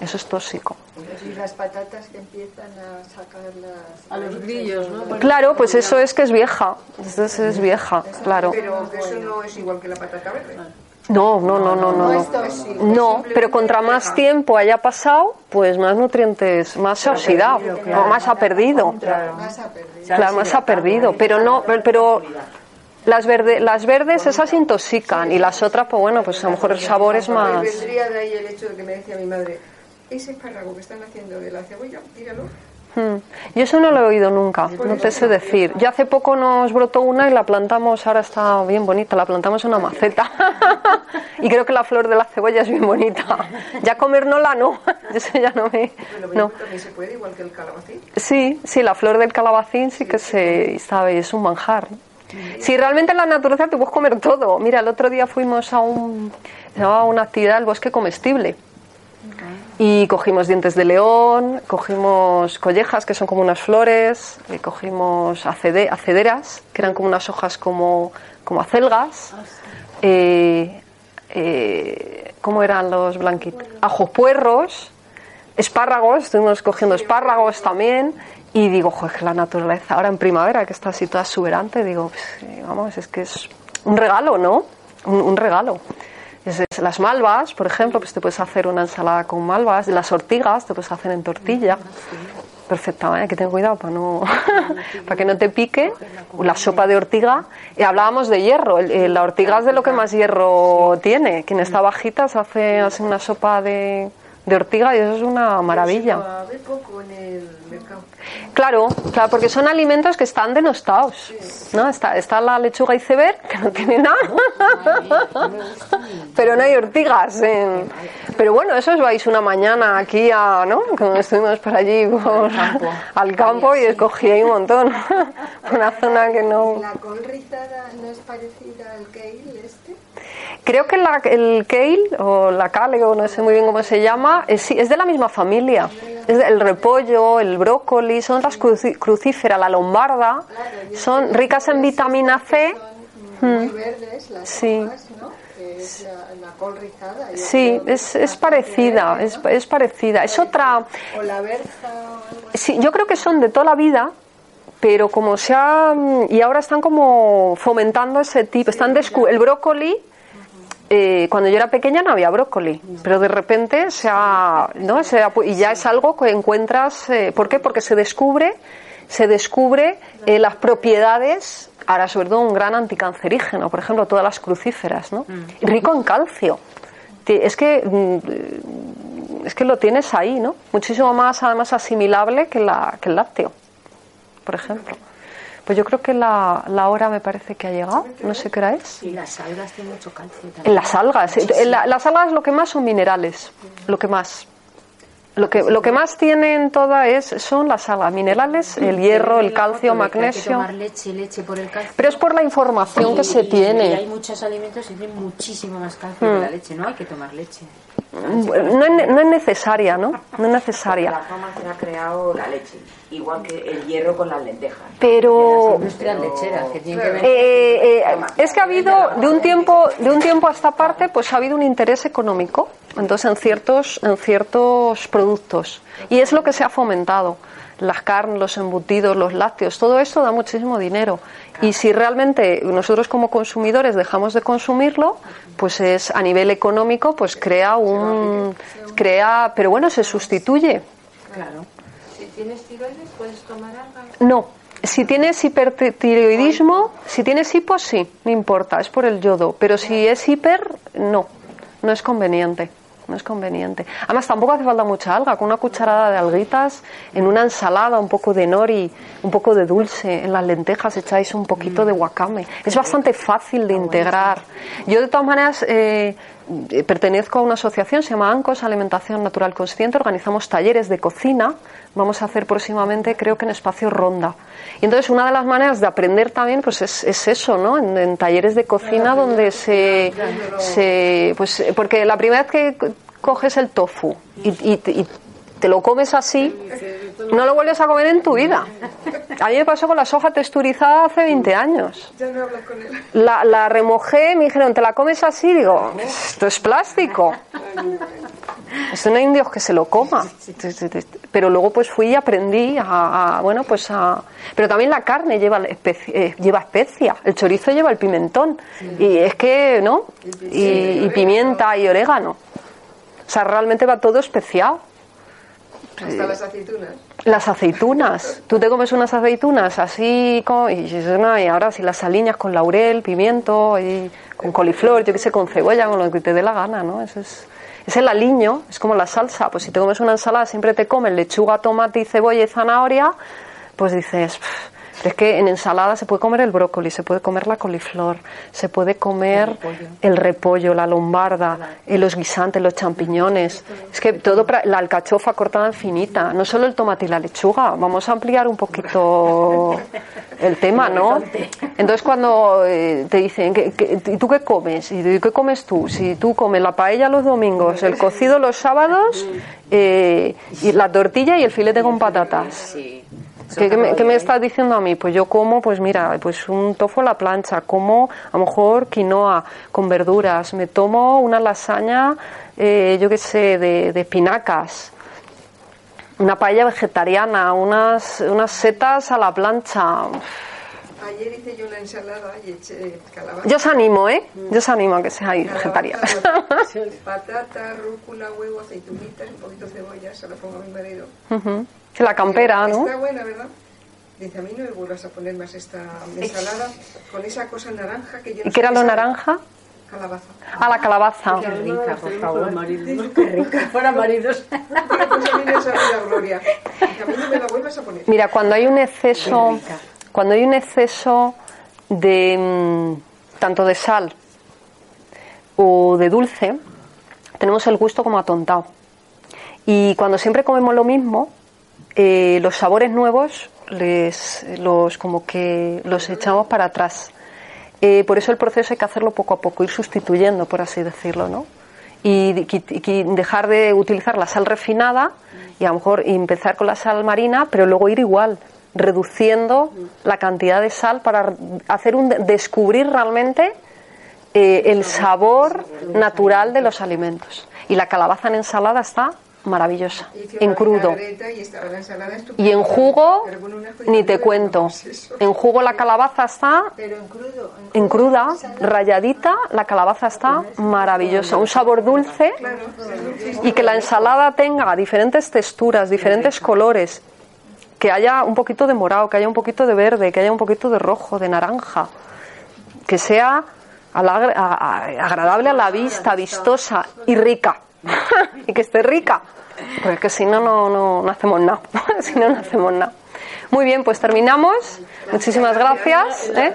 Eso es tóxico. Y las patatas que empiezan a sacar las... A los grillos, ¿no? Claro, pues eso es que es vieja. Eso es, es vieja, claro. Pero que eso no es igual que la patata verde. No, no, no, no, no. No, no pero contra más tiempo haya pasado, pues más nutrientes, más se ha oxidado, o más ha perdido. Claro, más ha perdido. Pero no, pero- pero las, verde, las verdes esas intoxican y las otras, pues bueno, pues a lo mejor el sabor es más. Vendría de ahí el hecho de que me decía mi madre, ese espárrago que están haciendo de la cebolla, tíralo. Hmm. Yo eso no lo he oído nunca, no te sé decir. Yo hace poco nos brotó una y la plantamos, ahora está bien bonita, la plantamos en una maceta. *laughs* y creo que la flor de la cebolla es bien bonita. Ya comérnosla no, *laughs* eso ya no me... No. también se puede, igual que el calabacín. Sí, sí, la flor del calabacín sí que se sabe, es un manjar. Si realmente en la naturaleza te puedes comer todo. Mira, el otro día fuimos a un, llamaba una actividad del bosque comestible. Y cogimos dientes de león, cogimos collejas, que son como unas flores, y cogimos acede- acederas, que eran como unas hojas como, como acelgas. Eh, eh, ¿Cómo eran los blanquitos? Ajopuerros, espárragos, estuvimos cogiendo espárragos también. Y digo, joder, que la naturaleza, ahora en primavera, que está así toda exuberante, digo, pues, eh, vamos, es que es un regalo, ¿no? Un, un regalo. Es- es las malvas, por ejemplo, pues te puedes hacer una ensalada con malvas. Las ortigas te puedes hacer en tortilla. Perfectamente, hay que tener cuidado para, no, *laughs* para que no te pique. La sopa de ortiga. Y hablábamos de hierro. el- la ortiga es de lo que más hierro tiene. Quien está bajita se hace, hace una sopa de, de ortiga y eso es una maravilla. Claro, claro, porque son alimentos que están denostados. ¿no? Está, está la lechuga iceberg, que no tiene nada, pero no hay ortigas. en- Pero bueno, eso os vais una mañana aquí a, ¿no? Cuando estuvimos por allí por- al campo y escogí ahí un montón. *laughs* Una zona que no. ¿La col rizada no es parecida al kale este? Creo que la- el kale o la kale o no sé muy bien cómo se llama es, sí, es de la misma familia. Es de- el repollo, el brócoli, son las cruci- crucíferas, la lombarda, son ricas en vitamina C. Muy verdes las Sí. hojas, ¿no? Que es la, la col rizada. Yo Sí, es, es parecida, es, es parecida. Es otra. O la berza o algo Sí, yo creo que son de toda la vida, pero como se ha. Y ahora están como fomentando ese tipo. Están descu- el brócoli. eh, cuando yo era pequeña no había brócoli, pero de repente se ha, ¿no? Se ha pu- y ya es algo que encuentras. eh, ¿Por qué? Porque se descubre, se descubre eh, las propiedades, ahora sobre todo un gran anticancerígeno, por ejemplo, todas las crucíferas, ¿no? Rico en calcio. Es que mm, es que lo tienes ahí, ¿no? Muchísimo más además asimilable que, la, que el lácteo, por ejemplo. Pues yo creo que la, la hora me parece que ha llegado, no sé qué hora es. Y las algas tienen mucho calcio también. En las algas, en la- las algas lo que más son minerales, lo que más. Lo que, lo que más tienen todas es, son las algas, minerales, el hierro, el calcio, magnesio. leche, leche por el calcio. Pero es por la información que se y- tiene. Y hay muchos alimentos que tienen muchísimo más calcio Mm. que la leche. No hay que tomar leche. No es, no es necesaria, ¿no? No es necesaria. La fama se la ha creado la leche, igual que el hierro con las lentejas. Pero Industrias lecheras que tienen que ver. Eh, eh, es que ha habido de un tiempo de un tiempo a esta parte pues ha habido un interés económico entonces en ciertos en ciertos productos y es lo que se ha fomentado las carnes los embutidos los lácteos todo esto da muchísimo dinero y si realmente nosotros como consumidores dejamos de consumirlo pues es a nivel económico pues crea un crea pero bueno se sustituye Claro. Si tienes tiroides, puedes tomar algo. No, si tienes hipertiroidismo, si tienes hipo, sí, no importa, es por el yodo. Pero si es hiper, no, no es conveniente. No es conveniente. Además, tampoco hace falta mucha alga. Con una cucharada de alguitas, en una ensalada, un poco de nori, un poco de dulce, en las lentejas echáis un poquito de wakame. Es bastante fácil de integrar. Yo, de todas maneras, eh, eh, pertenezco a una asociación, se llama ANCOS, Alimentación Natural Consciente. Organizamos talleres de cocina. Vamos a hacer próximamente, creo que en espacio Ronda. Y entonces, una de las maneras de aprender también, pues es, es eso, ¿no? En, en talleres de cocina donde se, se. Pues, porque la primera vez que coges el tofu y, y- y te lo comes así, no lo vuelves a comer en tu vida. A mí me pasó con la soja texturizada hace 20 años. Ya no hablas con él. La, la remojé, me dijeron, ¿te la comes así? Digo, esto es plástico. Esto no hay indios que se lo coma. Pero luego pues fui y aprendí a, a- bueno, pues a... Pero también la carne lleva, especi- eh, lleva especia, el chorizo lleva el pimentón. Y es que, ¿no? Y, y pimienta y orégano. O sea, realmente va todo especiado. Hasta las aceitunas. Las aceitunas. Tú te comes unas aceitunas así como, y, y ahora si las aliñas con laurel, pimiento, y con coliflor, yo qué sé, con cebolla, con lo que te dé la gana, ¿no? Eso es, es el aliño, es como la salsa. Pues si te comes una ensalada, siempre te comes lechuga, tomate y cebolla y zanahoria, pues dices, "Pff, pero es que en ensalada se puede comer el brócoli, se puede comer la coliflor, se puede comer el repollo, la lombarda, eh, los guisantes, los champiñones. Es que todo, la alcachofa cortada en finita, no solo el tomate y la lechuga. Vamos a ampliar un poquito *laughs* el tema, ¿no? Entonces cuando eh, te dicen, ¿qué- qué- ¿y tú qué comes? ¿Y qué comes tú? Si tú comes la paella los domingos, el cocido los sábados, eh, y la tortilla y el filete con patatas. Sí. ¿Qué, qué me, qué me estás diciendo a mí? Pues yo como, pues mira, pues un tofu a la plancha, como a lo mejor quinoa con verduras, me tomo una lasaña, eh, yo qué sé, de, de espinacas, una paella vegetariana, unas, unas setas a la plancha. Ayer hice yo la ensalada y eché calabaza. Yo os animo, ¿eh? Yo os animo a que seáis vegetarianos. *laughs* Calabaza, patata, rúcula, huevo, aceitunitas, un poquito de cebolla, se lo pongo a mi marido. Ujú. La campera, ¿no? Está buena, ¿verdad? Dice, a mí no me vuelvas a poner más esta ensalada con esa cosa naranja que yo no ¿Y qué era lo naranja? Calabaza. Ah, la calabaza. Qué rica, por favor. los maridos. Qué rica. Fuera maridos. Bueno, pues a mí me sabe la gloria. Dice, a mí no me la vuelvas a poner. Mira, cuando hay un exceso, Qué rica. Cuando hay un exceso de mm, tanto de sal o de dulce, tenemos el gusto como atontado. Y cuando siempre comemos lo mismo, eh, los sabores nuevos les los como que los echamos para atrás. Eh, por eso el proceso hay que hacerlo poco a poco, ir sustituyendo, por así decirlo, ¿no? Y, qui- dejar de utilizar la sal refinada y a lo mejor empezar con la sal marina, pero luego ir igual, reduciendo la cantidad de sal para hacer un descubrir realmente eh, el sabor natural de los alimentos. Y la calabaza en ensalada está maravillosa, en crudo. Y, en jugo, ni te cuento. En jugo la calabaza está en cruda, rayadita, la calabaza está maravillosa. Un sabor dulce. y que la ensalada tenga diferentes texturas, diferentes colores. Que haya un poquito de morado, que haya un poquito de verde, que haya un poquito de rojo, de naranja. Que sea agradable a la vista, vistosa y rica. *laughs* y que esté rica. Porque si no, no, no, no hacemos nada. *laughs* si no, no hacemos nada. Muy bien, pues terminamos. Muchísimas gracias. ¿eh?